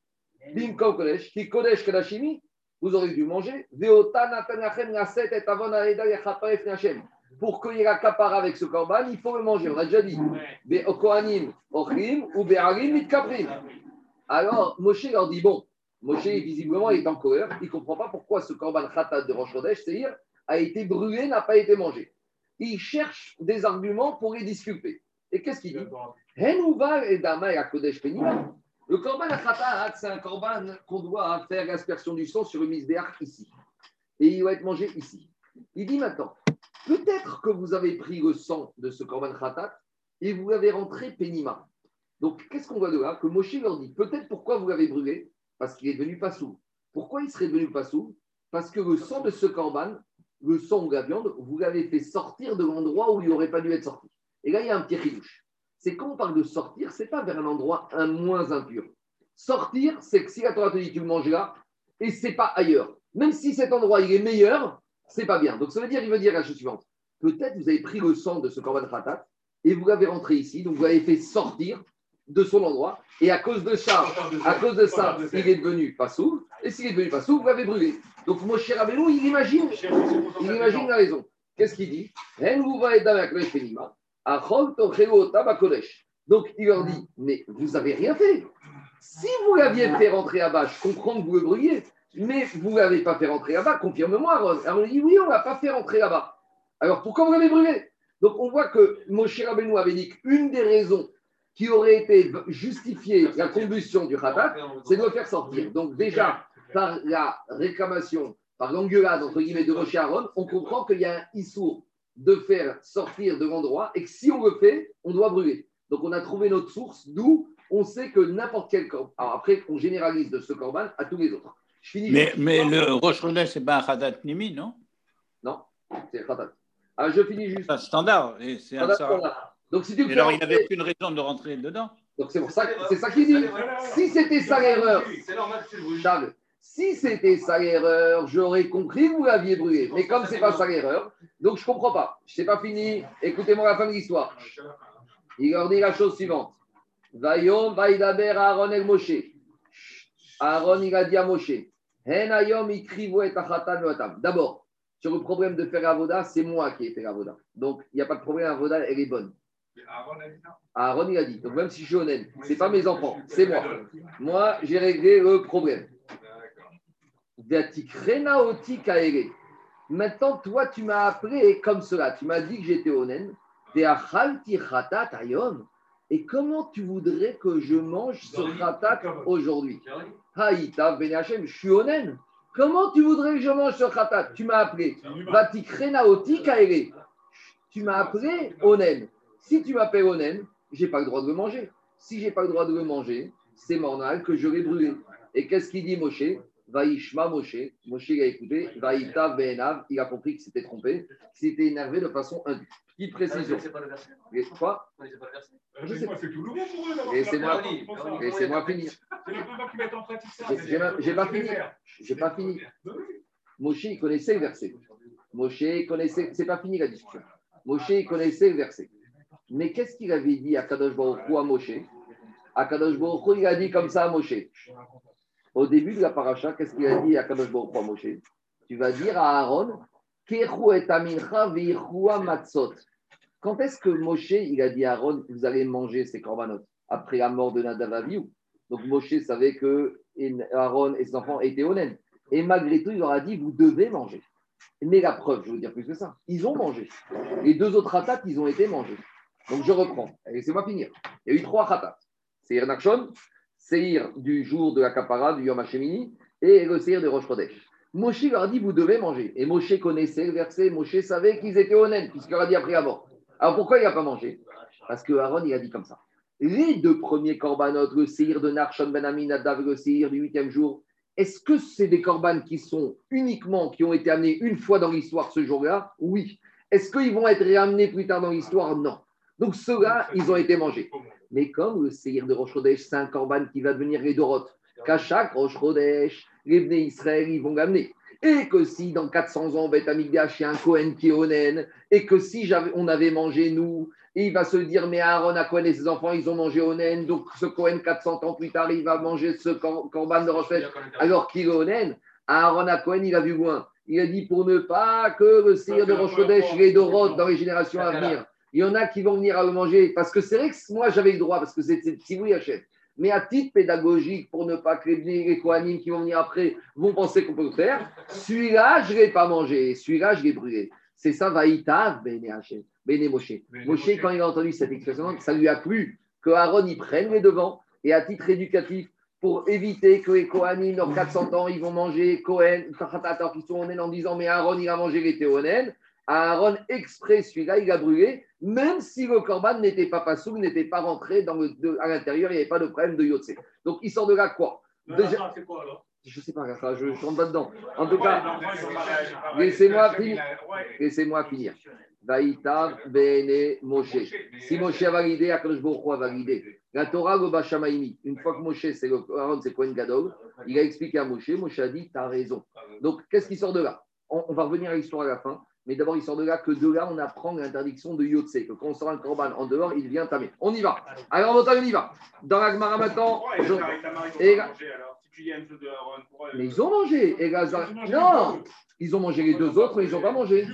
Bim Kodesh, qui Kodesh Kadashimi, vous aurez dû manger. Pour qu'il y ait la capara avec ce corban, il faut le manger. On a déjà dit. Alors, Moshe leur dit bon, Moshe, visiblement, est en colère. Il ne comprend pas pourquoi ce korban khatat de Rosh Chodesh, c'est-à-dire, a été brûlé, n'a pas été mangé. Il cherche des arguments pour les disculper. Et qu'est-ce qu'il dit. Le korban khatat, c'est un korban qu'on doit faire l'aspersion du sang sur le misbéach ici. Et il va être mangé ici. Il dit maintenant, peut-être que vous avez pris le sang de ce korban khatat et vous l'avez rentré Penima. Donc, qu'est-ce qu'on voit de là Que Moshe leur dit peut-être pourquoi vous l'avez brûlé Parce qu'il est devenu pas sous. Pourquoi il serait devenu pas sous Parce que le sang de ce corban, le sang ou la viande, vous l'avez fait sortir de l'endroit où il n'aurait pas dû être sorti. Et là, il y a un petit ridouche. c'est quand on parle de sortir, c'est pas vers un endroit un moins impur. Sortir, c'est que si la Torah te dit tu le manges là, et c'est pas ailleurs. Même si cet endroit il est meilleur, c'est pas bien. Donc ça veut dire, il veut dire la chose suivante. Peut-être vous avez pris le sang de ce korban khatat et vous l'avez rentré ici, donc vous l'avez fait sortir de son endroit, et à cause de ça, à cause de ça, il est devenu pas sourd, et s'il est devenu pas sourd, vous l'avez brûlé. Donc mon cher Rabbeinu, il imagine, il imagine la raison. Qu'est-ce qu'il dit? Donc il leur dit, mais vous n'avez rien fait. Si vous l'aviez fait rentrer là-bas, je comprends que vous le brûliez, mais vous ne l'avez pas fait rentrer là-bas, confirme-moi, Aaron. Alors il dit, oui, on ne l'a pas fait rentrer là-bas. Alors pourquoi vous l'avez brûlé? Donc on voit que Moshe Rabbeinu avait dit qu'une des raisons qui aurait été justifiée la combustion du khatat, c'est de le faire sortir. Donc déjà, par la réclamation, par l'engueulade entre guillemets de Moshe Aaron, on comprend qu'il y a un issour de faire sortir de l'endroit et que si on le fait, on doit brûler. Donc on a trouvé notre source, d'où on sait que n'importe quel corban. Alors après, on généralise de ce corban à tous les autres. Je finis mais, mais le Rosh ce c'est pas un Khatat Nimi, non? Non, c'est un Khatat. Alors je finis juste. C'est un standard. C'est un standard. Donc si tu alors il n'avait aucune raison de rentrer dedans. Donc c'est pour ça, c'est ça qu'il dit. Si c'était ça l'erreur, Charles, si c'était ça l'erreur, j'aurais compris que vous l'aviez brûlé. Mais comme c'est pas ça l'erreur, donc je comprends pas. Je sais pas fini. Écoutez-moi la fin de l'histoire. Il leur dit la chose suivante. Vayom Vaidaber Aaron el Moshe. Aaron il a dit à Moshe. D'abord, sur le problème de faire Avoda, c'est moi qui ai fait Avoda. Donc, il n'y a pas de problème, Avoda, elle est bonne. Aaron, il a dit. Donc, même si je suis honnête, ce n'est pas mes enfants, c'est moi. Moi, j'ai réglé le problème. Maintenant, toi, tu m'as appelé comme cela. Tu m'as dit que j'étais honnête. Et comment tu voudrais que je mange ce khatat aujourd'hui? Haïta, Ben je suis honnête. Comment tu voudrais que je mange ce khatat? Tu m'as appelé. Tu m'as appelé Onen. Si tu m'appelles Onen, je n'ai pas le droit de le manger. Si je n'ai pas le droit de le manger, c'est normal que je l'ai brûlé. Et qu'est-ce qu'il dit Moshe? Vaishma Moshe. Moshe a écouté. Vaïta Benav. Il a compris qu'il s'était trompé, qu'il s'était énervé de façon indue. Petite précision. C'est pas le verset. Quoi C'est tout nouveau pour eux. Laissez-moi finir. J'ai pas fini. J'ai pas fini. Moshe, il connaissait le verset. Moshe, il connaissait. C'est pas fini la discussion. Moshe, il connaissait le verset. Mais qu'est-ce qu'il avait dit à Kadosh Baruch à Moshe À Kadosh Baruch il a dit comme ça à Moshe. Au début de la paracha, qu'est-ce qu'il a dit à Kadosh Baruch à Moshe Tu vas dire à Aaron quand est-ce que Moshe, il a dit à Aaron, vous allez manger ces corbanotes Après la mort de Nadav Donc Moshe savait que Aaron et ses enfants étaient honnêtes. Et malgré tout, il leur a dit, vous devez manger. Mais la preuve, je veux dire plus que ça, ils ont mangé. Les deux autres attaques, ils ont été mangés. Donc je reprends. Laissez-moi finir. Il y a eu trois khatat. Seir Nakshon, Seir du jour de la Kapara, du Yom Hashemini, et le Seir de Rosh Chodesh. Moshe leur a dit, vous devez manger. Et Moshe connaissait le verset, Moshe savait qu'ils étaient honnêtes, puisqu'il leur a dit après mort. Alors pourquoi il n'a pas mangé? Parce que Aaron, il a dit comme ça. Les deux premiers corbanotes, le Seir de Narshon Ben Aminadav, le Seir du huitième jour, est-ce que c'est des corbanes qui sont uniquement, qui ont été amenés une fois dans l'histoire ce jour-là? Oui. Est-ce qu'ils vont être réamenés plus tard dans l'histoire? Non. Donc ceux-là, ils ont été mangés. Mais comme le Seir de Rosh c'est un corban qui va devenir les Doroth, qu'à chaque Rosh les Bnei Israël, ils vont l'amener. Et que si dans 400 ans, Beth Amigdash, il y a un Cohen qui est Onen, et que si on avait mangé nous, il va se dire, mais Aaron Cohen et ses enfants, ils ont mangé Onen, donc ce Cohen, 400 ans plus tard, il va manger ce corban de Rosh alors qu'il est Onen. Aaron Cohen, il a vu loin. Il a dit pour ne pas que le sire de Rosh les Dorot dans les générations à venir. Il y en a qui vont venir à le manger. Parce que c'est vrai que moi, j'avais le droit, parce que c'est si vous. Mais à titre pédagogique, pour ne pas que les Kohanim qui vont venir après vont penser qu'on peut le faire, celui-là, je ne l'ai pas mangé. Celui-là, je l'ai brûlé. C'est ça, Vaïta, Bene Moshe. Moshe, quand il a entendu cette expression, ça lui a plu que Aaron y prenne les devants. Et à titre éducatif, pour éviter que les Kohanim, dans 400 ans, ils vont manger Kohen, qui sont en disant Mais Aaron, il a mangé les Théonen. Aaron, exprès, celui-là, il a brûlé, même si le corban n'était pas passou, n'était pas rentré dans le, à l'intérieur, il n'y avait pas de problème de yotse. Donc, il sort de là quoi? Déjà, c'est quoi alors? Je ne sais pas, je ne rentre pas dedans. En tout cas, laissez-moi finir. Laissez-moi finir. Vaïtav Bene Moshe. Si Moshe a validé, Akadosh Baruch a validé. La Torah, le une fois que Moshe, c'est le Aaron, c'est Kohen Gadol, il a expliqué à Moshe, Moshe a dit, tu as raison. Donc, qu'est-ce qui sort de là? On, on va revenir à l'histoire à la fin, mais d'abord, il sort de là que de là, on apprend l'interdiction de Yotse, que quand on sort un korban en dehors, il vient tamer. On y va. Alors, on y va. Dans la Gemara maintenant, et mais ils ont mangé. Et Lazare- Non, ils ont mangé les deux autres, mais ils n'ont pas mangé. Je,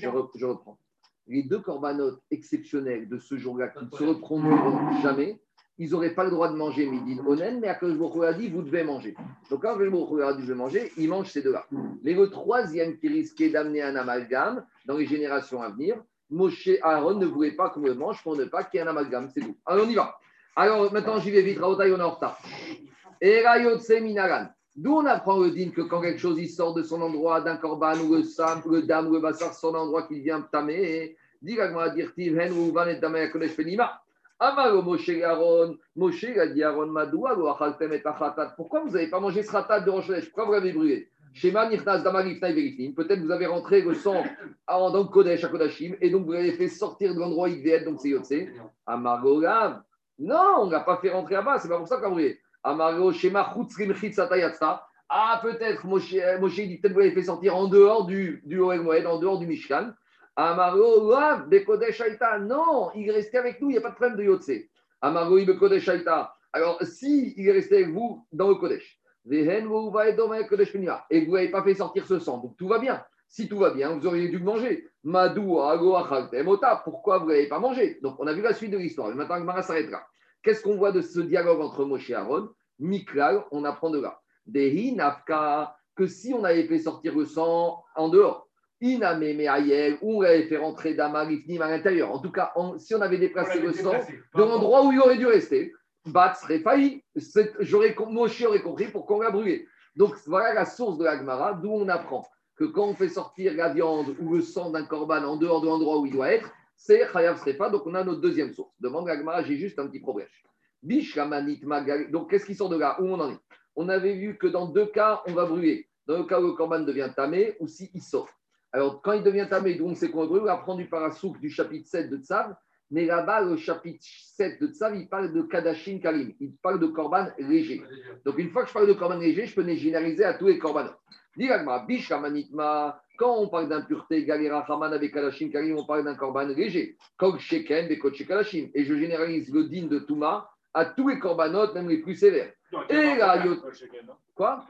bien. re- je reprends. Les deux corbanotes exceptionnels de ce jour-là qui ne se reproduiront jamais, ils n'auraient pas le droit de manger midi onen, mais à cause a dit, vous devez manger. Donc quand Baruch a dit, vous devez manger, ils mangent ces deux-là. Mais le troisième qui risquait d'amener un amalgame dans les générations à venir, Moshe Aaron ne voulait pas qu'on le mange pour ne pas qu'il y ait un amalgame, c'est tout. Alors on y va. Alors maintenant, j'y vais vite, Raotaï, on est en retard. D'où on apprend le que quand quelque chose il sort de son endroit, d'un korban ou le sam, le dam ou le bassar d'un endroit qu'il vient tamer, dit dire ou Amaro Moshe Aaron, Moshe a dit Aaron Madoua, et. Pourquoi vous n'avez pas mangé ce ratat de Rosh Pourquoi vous l'avez brûlé? Shema Verifnim. Peut-être vous avez rentré le sang dans le Kodesh à Kodashim et donc vous l'avez fait sortir de l'endroit être, donc c'est Yotse. Amaro. Non, on ne l'a pas fait rentrer là-bas, c'est pas pour ça qu'on a brûlé. Amaro Shema Chutzrim Chitzatayatsa. Ah, peut-être, Moshe, Moshe dit peut-être vous l'avez fait sortir en dehors du, du Moed, en dehors du Mishkan. Amaro Lav, Bekodesh Haïta. Non, il est resté avec nous, il n'y a pas de problème de Yotse. Amaro Bekodesh Haïta. Alors, si il est resté avec vous dans le Kodesh, et vous n'avez pas fait sortir ce sang, donc tout va bien. Si tout va bien, vous auriez dû le manger. Madou, Ago, Achaltem, Ota, pourquoi vous ne l'avez pas mangé? Donc, on a vu la suite de l'histoire. Et maintenant, Gmara s'arrêtera. Qu'est-ce qu'on voit de ce dialogue entre Moshe et Aaron? Miklal, on apprend de là. Dehi Nafka, que si on avait fait sortir le sang en dehors, Iname Meayel, ou on l'avait fait rentrer d'Amarifnim à l'intérieur. En tout cas, on- si on avait déplacé le sang de l'endroit où il aurait dû rester, Bat serait failli. J'aurais, Moshe aurait compris pour qu'on l'a brûlé. Donc voilà la source de la Gemara, d'où on apprend que quand on fait sortir la viande ou le sang d'un corban en dehors de l'endroit où il doit être, c'est Chayav Srefa. Donc on a notre deuxième source. Demande la Gemara, j'ai juste un petit problème. Bish Ramanit Magal. Donc qu'est-ce qui sort de là? Où on en est? On avait vu que dans deux cas, on va brûler. Dans le cas où le corban devient tamé ou s'il sort. Alors quand il devient tamé, donc c'est brûler, on apprend du parasouk du chapitre 7 de Tzav. Mais là-bas, le chapitre 7 de Tzav, il parle de Kadashin Karim. Il parle de korban léger. Donc, une fois que je parle de korban léger, je peux les généraliser à tous les korbanot. Quand on parle d'impureté, galera raman avec kalashim karim, on parle d'un korban léger. Kog sheken, bekot. Et je généralise le din de Touma à tous les korbanot, même les plus sévères. Et yo- Quoi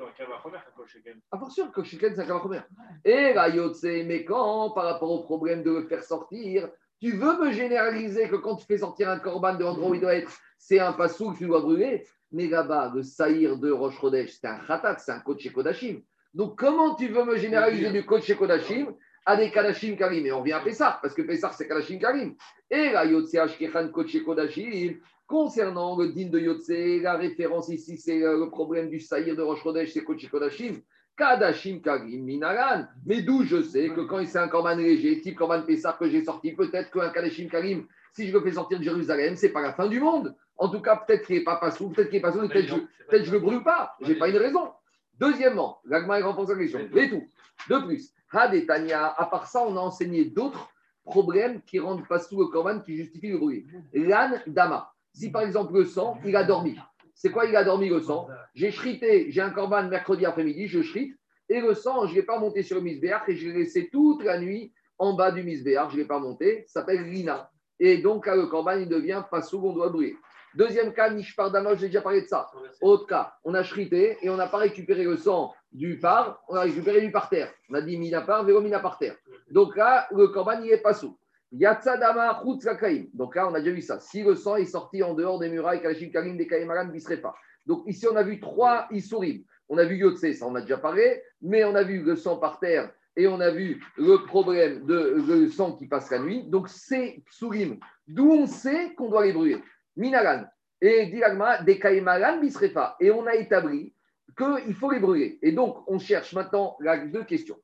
Ah, pour sûr, c'est un kavachomer. Et là, yotse, mais quand, par rapport au problème de le faire sortir, tu veux me généraliser que quand tu fais sortir un korban de l'endroit où il doit être, c'est un passou que tu dois brûler? Mais là-bas, le saïr de Rosh Chodesh, c'est un khatat, c'est un coach Kodashim. Donc, comment tu veux me généraliser du coach Kodashim à des Kadashim Karim? Et on vient à Pessah, parce que Pessah, c'est Kadashim Karim. Et la Yotse Ashkechan coach Kodashim, concernant le din de Yotse, la référence ici, c'est euh, le problème du saïr de Rosh Chodesh, c'est coach Kodashim. Kadashim Karim Minaran. Mais d'où je sais que quand c'est un Korban léger, type Korban Pessah que j'ai sorti, peut-être qu'un Kadashim Karim, si je le fais sortir de Jérusalem, c'est pas la fin du monde. En tout cas, peut-être qu'il n'est pas passou, peut-être qu'il est passou, peut-être que je je le brûle pas. Je n'ai pas une raison. Deuxièmement, l'agma renforce la question. Et tout. De plus, Hadetania, à part ça, on a enseigné d'autres problèmes qui rendent pas sous le corban qui justifient le brûler. L'âne dama. Si par exemple le sang, il a dormi. C'est quoi il a dormi le sang J'ai shrité, j'ai un corban mercredi après-midi, je shrite, et le sang, je ne l'ai pas monté sur le misbéar et je l'ai laissé toute la nuit en bas du misbéar, je ne l'ai pas monté, ça s'appelle Rina. Et donc là, le corban, il devient pas on doit brûler. Deuxième cas, Nishpar j'ai déjà parlé de ça. Autre cas, on a shrité et on n'a pas récupéré le sang du par, on a récupéré du parterre. On a dit mina par, véro mina parterre. Donc là, le corban, il est pas sous. Yatsadama Chutzakaim. Donc là, on a déjà vu ça. Si le sang est sorti en dehors des murailles, Kalashim Karim, des Kaimaran, pas. Donc ici, on a vu trois Issourim. On a vu Yotse, ça on a déjà parlé, mais on a vu le sang par terre et on a vu le problème de le sang qui passe la nuit. Donc c'est Psurim, d'où on sait qu'on doit les brûler. Minaran. Et Dilagma, des Kaimaran, Bisrefa. Et on a établi qu'il faut les brûler. Et donc, on cherche maintenant là, deux questions.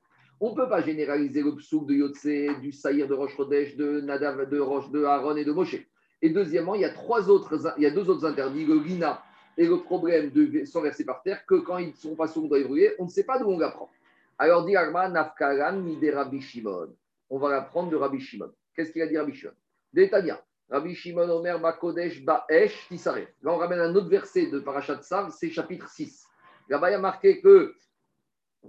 On ne peut pas généraliser le psouk de Yotse, du Saïr de Roche de Nadav, de Roche, de Aaron et de Moshe. Et deuxièmement, il y a, deux autres interdits, le Lina et le problème de sont versés par terre, que quand ils ne sont pas sous, les brûler. On ne sait pas d'où on l'apprend. Alors, dit Nafkaran, Midera Bishimon. on va la prendre de Rabbi Shimon. Qu'est-ce qu'il a dit Rabbi Shimon? Détania. Rabbi Shimon Omer Bakodesh Ba'esh Tisaref. Là, on ramène un autre verset de Parashat Sav, c'est chapitre 6. Là-bas, il y a marqué que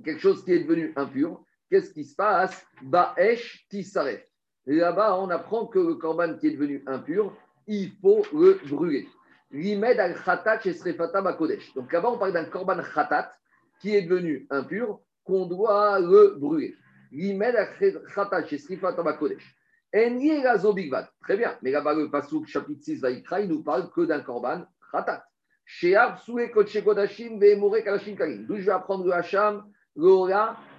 quelque chose qui est devenu impur, qu'est-ce qui se passe Ba'esh Tisaref. Là-bas, on apprend que le korban qui est devenu impur, il faut le brûler. Rimed al khatat srefata bakodesh. Donc là-bas, on parle d'un korban khatat qui est devenu impur, qu'on doit le brûler. Rimed al khatat srefata bakodesh. Enye gazo bigvad. Très bien. Mais là-bas, le pasouk chapitre 6 Vaikra, il nous parle que d'un korban khatat. D'où je vais apprendre le hacham, le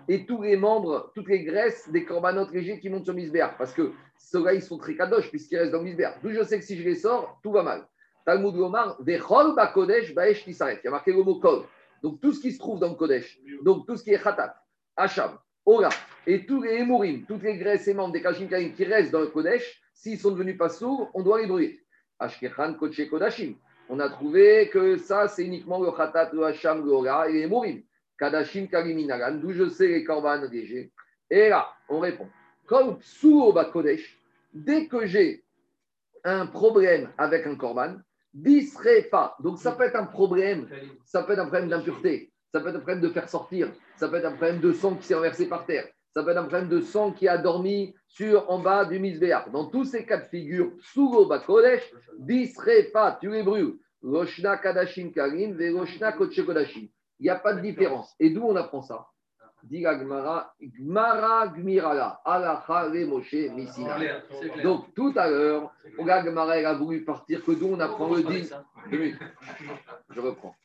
et tous les membres, toutes les graisses des corbanotes légers qui montent sur Misbéar. Parce que ceux-là, ils sont très kadosh puisqu'ils restent dans Misbéar. D'où je sais que si je les sors, tout va mal. Talmud Gomar, Vechol Bakodesh Baesh Tisaret. Il y a marqué le mot Kol. Donc tout ce qui se trouve dans le Kodesh, donc tout ce qui est Khatat, Hacham, Ora, et tous les Emourim, toutes les graisses et membres des Kashim Karim qui restent dans le Kodesh, s'ils sont devenus pas sourds, on doit les brûler. Ashkechan Kodashim. On a trouvé que ça, c'est uniquement le Khatat, le Hacham, le Ora et les Emourim. Kadashim Kariminagan, d'où je sais les korban légers. Et là, on répond. Comme sous Bakodesh, dès que j'ai un problème avec un korban, Bisrefa. Donc ça peut être un problème, ça peut être un problème d'impureté, ça peut être un problème de faire sortir, ça peut être un problème de sang qui s'est renversé par terre, ça peut être un problème de sang qui a dormi sur en bas du misbéar. Dans tous ces cas de figure, Sugo Bakodesh, Bisrefa, tu les brûles. Karim. Il n'y a pas de différence. Et d'où on apprend ça? Donc tout à l'heure, la Gmara elle a voulu partir que d'où on apprend le minutes. Je reprends.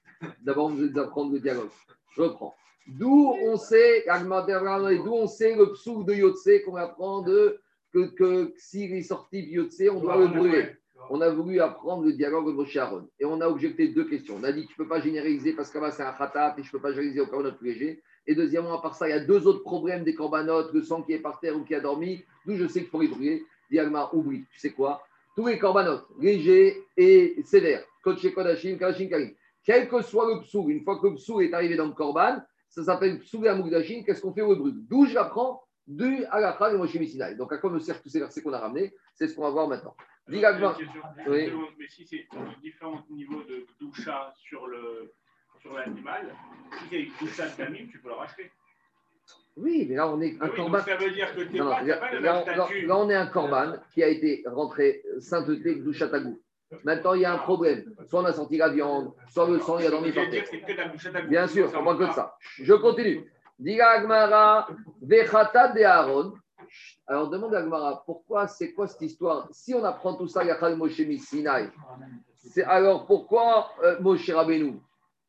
D'abord, vous allez apprendre le dialogue. Je reprends. D'où on sait, d'où on sait le psou de Yotse qu'on apprend de que, que s'il est sorti de Yotse, on doit le brûler on a voulu apprendre le dialogue de Moshe Aaron. Et on a objecté deux questions. On a dit tu ne peux pas généraliser parce que là, c'est un khatat et je ne peux pas généraliser au korbanot plus léger. Et deuxièmement, à part ça, il y a deux autres problèmes des corbanotes, le sang qui est par terre ou qui a dormi. D'où je sais qu'il faut les brûler. Diagma, oublie. Tu sais quoi? Tous les corbanotes, légers et sévères, Koche Kodashim, Karim. Quel que soit le psou, une fois que le psou est arrivé dans le korban, ça s'appelle psou et qu'est-ce qu'on fait au brûle? D'où je l'apprends? Du Alakha et Moshe Missinai. Donc, à quoi me servent tous ces versets qu'on a ramenés? C'est ce qu'on va voir maintenant. Oui. Mais si c'est différents niveaux de doucha sur le sur l'animal, si c'est une doucha de gamine, tu peux le racheter. Oui, mais là, on est un Ah oui, corban. ça veut dire que tu Non, pas, là, pas on est un corban qui a été rentré sainteté Gdushatagou. Maintenant, il y a un problème. Soit on a sorti la viande, soit le sang, il a dormi par terre. de. Bien sûr, on parle que de ça. Je continue. Agmara, de Aaron. Alors demande à Agmara, pourquoi, c'est quoi cette histoire? Si on apprend tout ça, Yachal Moshe Sinai, alors pourquoi euh, Moshe Rabbeinu?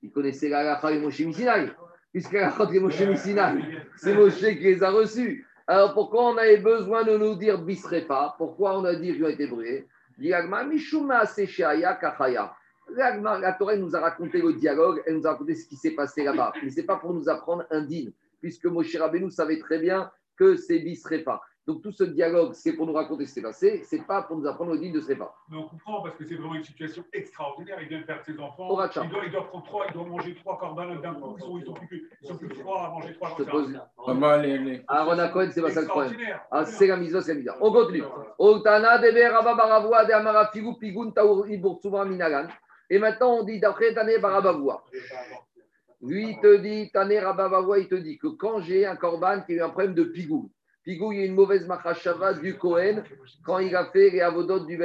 Il connaissait Yachal et Moshe Sinai, puisque Yachal et Moshe Sinai, c'est Moshe qui les a reçus. Alors pourquoi on avait besoin de nous dire Bisrepa Pourquoi on a dit qu'ils ont été brûlés Mishuma Kachaya. La Torah nous a raconté le dialogue, elle nous a raconté ce qui s'est passé là-bas. Mais ce n'est pas pour nous apprendre un din, puisque Moshe Rabbeinu savait très bien que c'est Bisrepa. Donc tout ce dialogue, c'est pour nous raconter ce qui s'est passé, c'est pas pour nous apprendre le din de Srepa. Mais on comprend parce que c'est vraiment une situation extraordinaire. Il vient de perdre ses enfants. Il doit, il doit prendre trois, il doit manger trois corbanotes d'un coup. Ils sont, ils sont plus, ils sont plus trois à manger trois. Je te pose- Aaron à Cohen, c'est pas ça le problème. Ah, c'est la mise, c'est la mise. On continue. Otana debe Rabba Baravua de Amara Figu Pigun Taur Iburtsuma Minagan. Et maintenant, on dit d'après Tane Baravavoua. Lui, il te dit, Tane Rabavavoua, il te dit que quand j'ai un corban qui a eu un problème de pigou, pigou, il y a une mauvaise machashava du Cohen quand il a fait les avodotes du,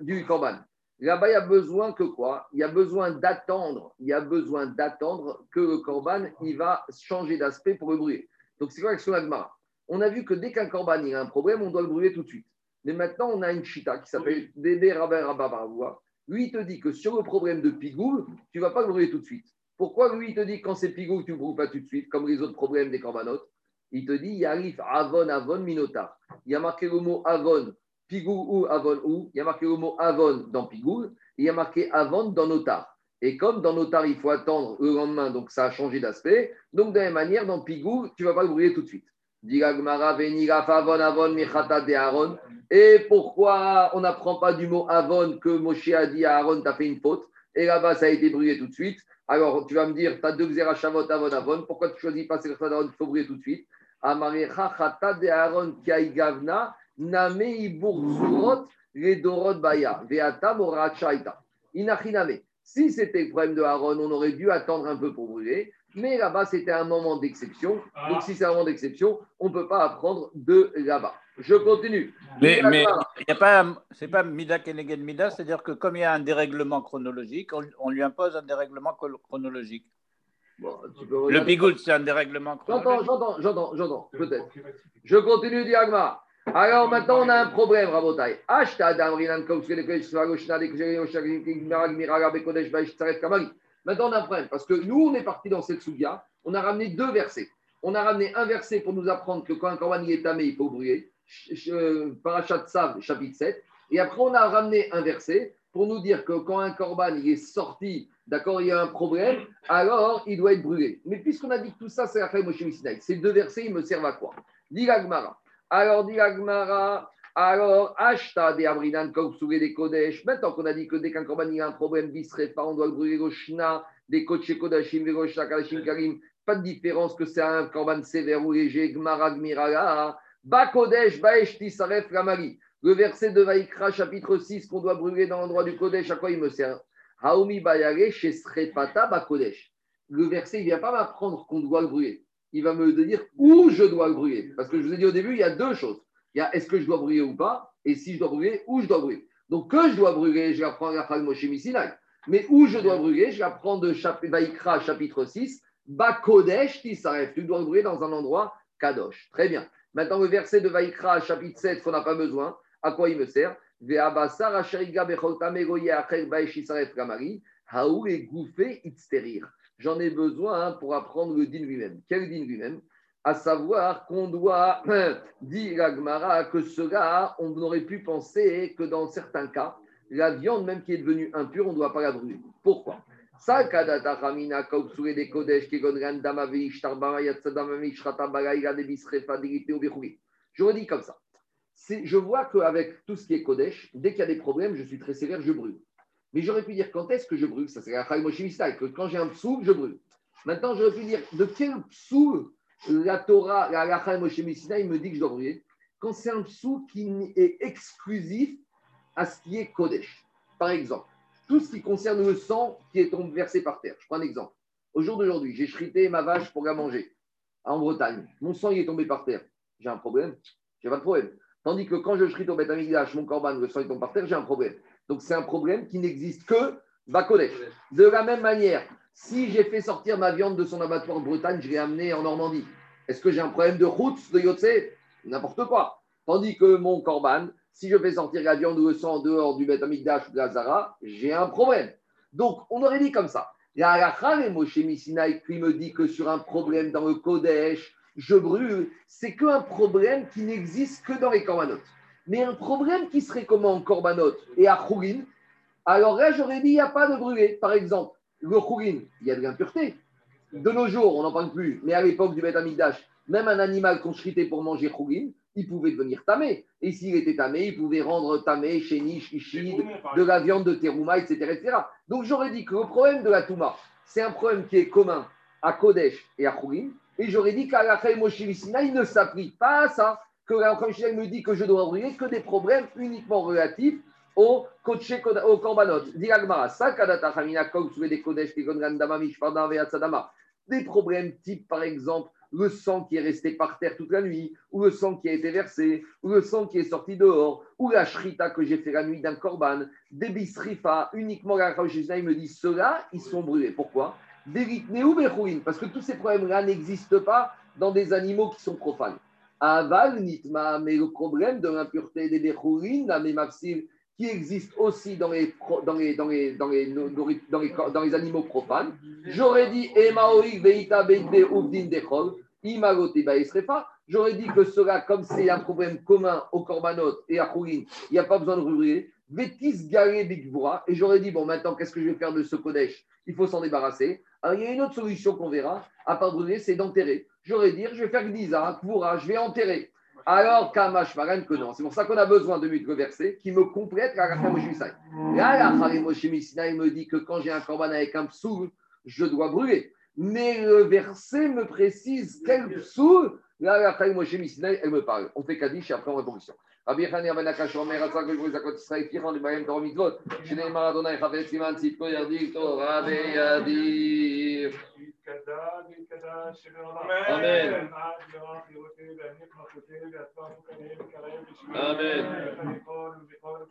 du corban. Là-bas, il y a besoin que quoi? Il y a besoin d'attendre, il y a besoin d'attendre que le corban, il va changer d'aspect pour le brûler. Donc, c'est quoi l'action d'Agmara On a vu que dès qu'un corban il a un problème, on doit le brûler tout de suite. Mais maintenant, on a une chita qui s'appelle Dede Rabba Rabba. Lui, il te dit que sur le problème de pigou, tu ne vas pas le brûler tout de suite. Pourquoi lui, il te dit que quand c'est pigou, tu ne brûles pas tout de suite, comme les autres problèmes des corbanotes Il te dit, arrive Avon, Avon, Minotar. Il y a marqué le mot Avon, pigou ou Avon ou. Il y a marqué le mot Avon dans pigou. Il y a marqué Avon dans Notar. Et comme dans Notar, il faut attendre le lendemain, donc ça a changé d'aspect. Donc, de la même manière, dans pigou, tu ne vas pas le brûler tout de suite. Et pourquoi on n'apprend pas du mot Avon que Moshe a dit à Aaron, tu as fait une faute Et là-bas, ça a été brûlé tout de suite. Alors, tu vas me dire, tu as deux Xerashavot, Avon, Avon. Pourquoi tu choisis pas ces Avon? Qu'il faut brûler tout de suite de Aaron shaita. Inachiname. Si c'était le problème de Aaron, on aurait dû attendre un peu pour brûler. Mais là-bas, c'était un moment d'exception. Ah. Donc, si c'est un moment d'exception, on ne peut pas apprendre de là-bas. Je continue. Mais, mais il a pas, c'est pas Mida Kenegen Mida, c'est-à-dire que comme il y a un dérèglement chronologique, on, on lui impose un dérèglement chro- chronologique. Bon, tu peux Le bigoud, c'est un dérèglement J'entends, chronologique. j'entends, j'entends, j'entends, peut-être. Je continue, Diagma. Alors maintenant, on a un problème, Rabotai. Ashta Kodesh, Svagoshna, Kamari. Maintenant, on a un problème parce que nous, on est parti dans cette souga. On a ramené deux versets. On a ramené un verset pour nous apprendre que quand un korban il est tamé, il faut brûler. Euh, Parashat Sav, chapitre 7. Et après, on a ramené un verset pour nous dire que quand un korban il est sorti, d'accord, il y a un problème, alors il doit être brûlé. Mais puisqu'on a dit que tout ça, c'est la Moshe Missinaï, ces deux versets, ils me servent à quoi? Dit. Alors, dit alors, Ashta de Abrinan des Kodesh. Maintenant qu'on a dit que dès qu'un korban il a un problème, Bisrefa, on doit le brûler au Shna, des Kodesh Kodashim, Veroshna, Kalashim, Karim. Pas de différence que c'est un korban sévère ou léger, Gmara, Gmirala. Ba Kodesh, Baesh, Tisaref, Ramari. Le verset de Vaïkra, chapitre 6, qu'on doit brûler dans l'endroit du Kodesh, à quoi il me sert? Haomi Bayare, chez Srepata, Ba Kodesh. Le verset, il ne vient pas m'apprendre qu'on doit le brûler. Il va me dire où je dois le brûler. Parce que je vous ai dit au début, il y a deux choses. Est-ce que je dois brûler ou pas? Et si je dois brûler, où je dois brûler? Donc, que je dois brûler, je l'apprends à la Moshe Missinai. Mais où je dois brûler, je l'apprends de chap- Vaïkra, chapitre 6, Bakodesh, Tisaref. Tu dois le brûler dans un endroit Kadosh. Très bien. Maintenant, le verset de Vaïkra, chapitre 7, qu'on n'a pas besoin, à quoi il me sert? J'en ai besoin hein, pour apprendre le din lui-même. Quel din lui-même? À savoir qu'on doit, dit Gagmara, que cela, on aurait pu penser que dans certains cas, la viande même qui est devenue impure, on ne doit pas la brûler. Pourquoi? Je redis comme ça. Je vois qu'avec tout ce qui est Kodesh, dès qu'il y a des problèmes, je suis très sévère, je brûle. Mais j'aurais pi dire quand est-ce que je brûle? Ça, c'est la Chaïmoshimista, que quand j'ai un psoul, je brûle. Maintenant, j'aurais pu dire de quel psoul la Torah, la et Moshe Messina, il me dit que je dois brûler quand c'est un psou qui est exclusif à ce qui est Kodesh. Par exemple, tout ce qui concerne le sang qui est tombé versé par terre. Je prends un exemple. Au jour d'aujourd'hui, j'ai chrité ma vache pour la manger en Bretagne. Mon sang il est tombé par terre. J'ai un problème J'ai pas de problème. Tandis que quand je chrite au Beth Amikdash, mon corban, le sang il tombe par terre, j'ai un problème. Donc c'est un problème qui n'existe que Bakodesh. De la même manière, si j'ai fait sortir ma viande de son abattoir de Bretagne, je l'ai amenée en Normandie. Est-ce que j'ai un problème de route de Yotze? N'importe quoi. Tandis que mon corban, si je fais sortir la viande ou le sang en dehors du Beth Amikdash ou de la Zara, j'ai un problème. Donc, on aurait dit comme ça. La halakha, Moshe Missinaï, qui me dit que sur un problème dans le Kodesh, je brûle, c'est qu'un problème qui n'existe que dans les corbanotes. Mais un problème qui serait comment en korbanot et à Khourin, alors là, j'aurais dit, il n'y a pas de brûler. Par exemple, le Khourin, il y a de l'impureté. De nos jours, on n'en parle plus, mais à l'époque du Beth Amikdash, même un animal qu'on shritait pour manger Khourin, il pouvait devenir tamé. Et s'il était tamé, il pouvait rendre tamé, chéniche, ishid, de la viande de terouma, etc. etc. Donc j'aurais dit que le problème de la touma, c'est un problème qui est commun à Kodesh et à Khourin. Et j'aurais dit qu'à la il ne s'applique pas à ça. Que la me dit que je dois brûler que des problèmes uniquement relatifs au Kodesh, au Korbanot. Agmara, Sakadata Hamina Kog, des Kodesh. Des problèmes type, par exemple, le sang qui est resté par terre toute la nuit, ou le sang qui a été versé, ou le sang qui est sorti dehors, ou la shrita que j'ai fait la nuit d'un korban, des bisrifa, uniquement la il me dit ceux-là, ils sont brûlés. Pourquoi? Déritneu bechouin, parce que tous ces problèmes-là n'existent pas dans des animaux qui sont profanes. Aval nitma, mais le problème de l'impureté des bechouin, la mémapsil, qui existe aussi dans les, dans les, dans les, dans les, dans les, animaux profanes. J'aurais dit. J'aurais dit que cela, comme c'est un problème commun au Korbanot et à Khourin, il n'y a pas besoin de brûler. Vétis Garé Bigvura. Et j'aurais dit, bon, maintenant, qu'est-ce que je vais faire de ce Kodesh? Il faut s'en débarrasser. Alors, il y a une autre solution qu'on verra, à part brûler, c'est d'enterrer. J'aurais dit, je vais faire Gniza, Kvura, je vais enterrer. Alors, Kamash Maran, que non. C'est pour ça qu'on a besoin de mutues versets qui me complètent la Racha Moshe la Racha Moshe Missai me dit que quand j'ai un korban avec un psoul, je dois brûler. Mais le verset me précise quel psoul la Chaim Moshe elle me parle. On fait Kaddish et après on répond. كذاب كذاب شكرا الله آمين. معاذ يراقي وسيلة نقمة وسيلة اسباب كريم كريم آمين. بقول بقول بقول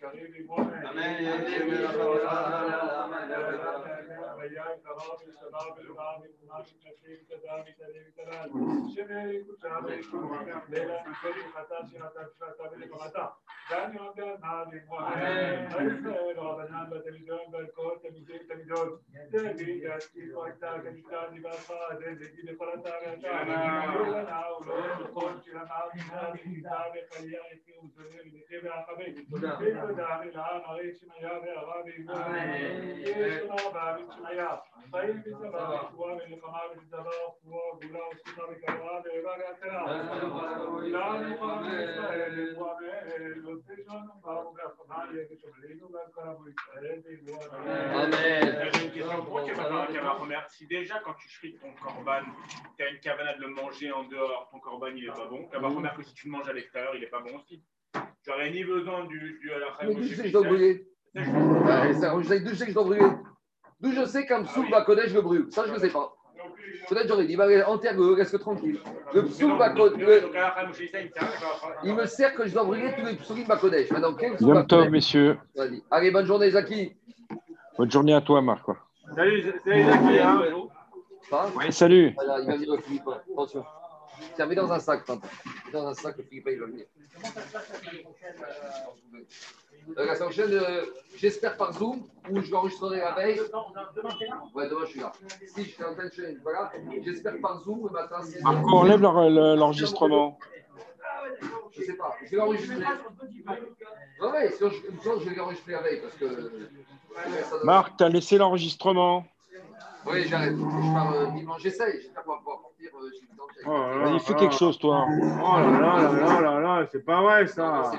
كريم آمين. يا رب يا رب بياك تراب الشباب الغالي مناسب كثير كذاب كريم كلام شمي كنت هذا يكون ليلة كريم حتى شيء حتى شيء حتى بلي قمتا داني رب يا نادي آمين. رب يا نادي تلفزيون بالكور تلفزيون تلفزيون Yashti Pata Gita Nivasa Devide Paratara Yoga Si déjà, quand tu frites ton corban, tu as une cavana de le manger en dehors, ton corban, il n'est pas bon. Kavachromer, que si tu le manges à l'extérieur, il n'est pas bon aussi. Tu n'aurais ni besoin du, du à la Mais d'où je sais que je dois brûler D'où je sais que je dois brûler D'où je sais qu'un psouk va connaître, je le brûle. Ça, je ne sais pas. Peut-être j'aurais dit, bah, enterre-le, reste tranquille. Le psouk va connaître. Il me sert que je dois brûler tous les psoukim Bakodesh. Maintenant, quel Yom Tov, connaître messieurs. Allez, bonne journée, Zaki. Bonne journée à toi, Marc. Salut, salut, Zaki. hein. Oui, salut. Voilà, il va venir le Philippin. Attention. Tiens, mets dans un sac, Tintin. Mets dans un sac, le Philippin, il va venir. Euh, la semaine prochaine, euh, j'espère par Zoom, ou je vais enregistrer la veille. Ouais, demain, je suis là. Si, je fais un chaîne, voilà. J'espère par Zoom, le matin, c'est. Marco, enlève l'en- le- l'enregistrement. Je sais pas, je vais l'enregistrer. Non, ouais, sinon, je, sinon, je vais l'enregistrer veille, parce que. Marc, t'as laissé l'enregistrement. Oui, j'arrête. Je pars euh, dimanche, j'essaye. J'espère pouvoir partir. euh. Oh là là. Vas-y, fais quelque chose, toi. Oh là là là là là là, c'est pas vrai ça.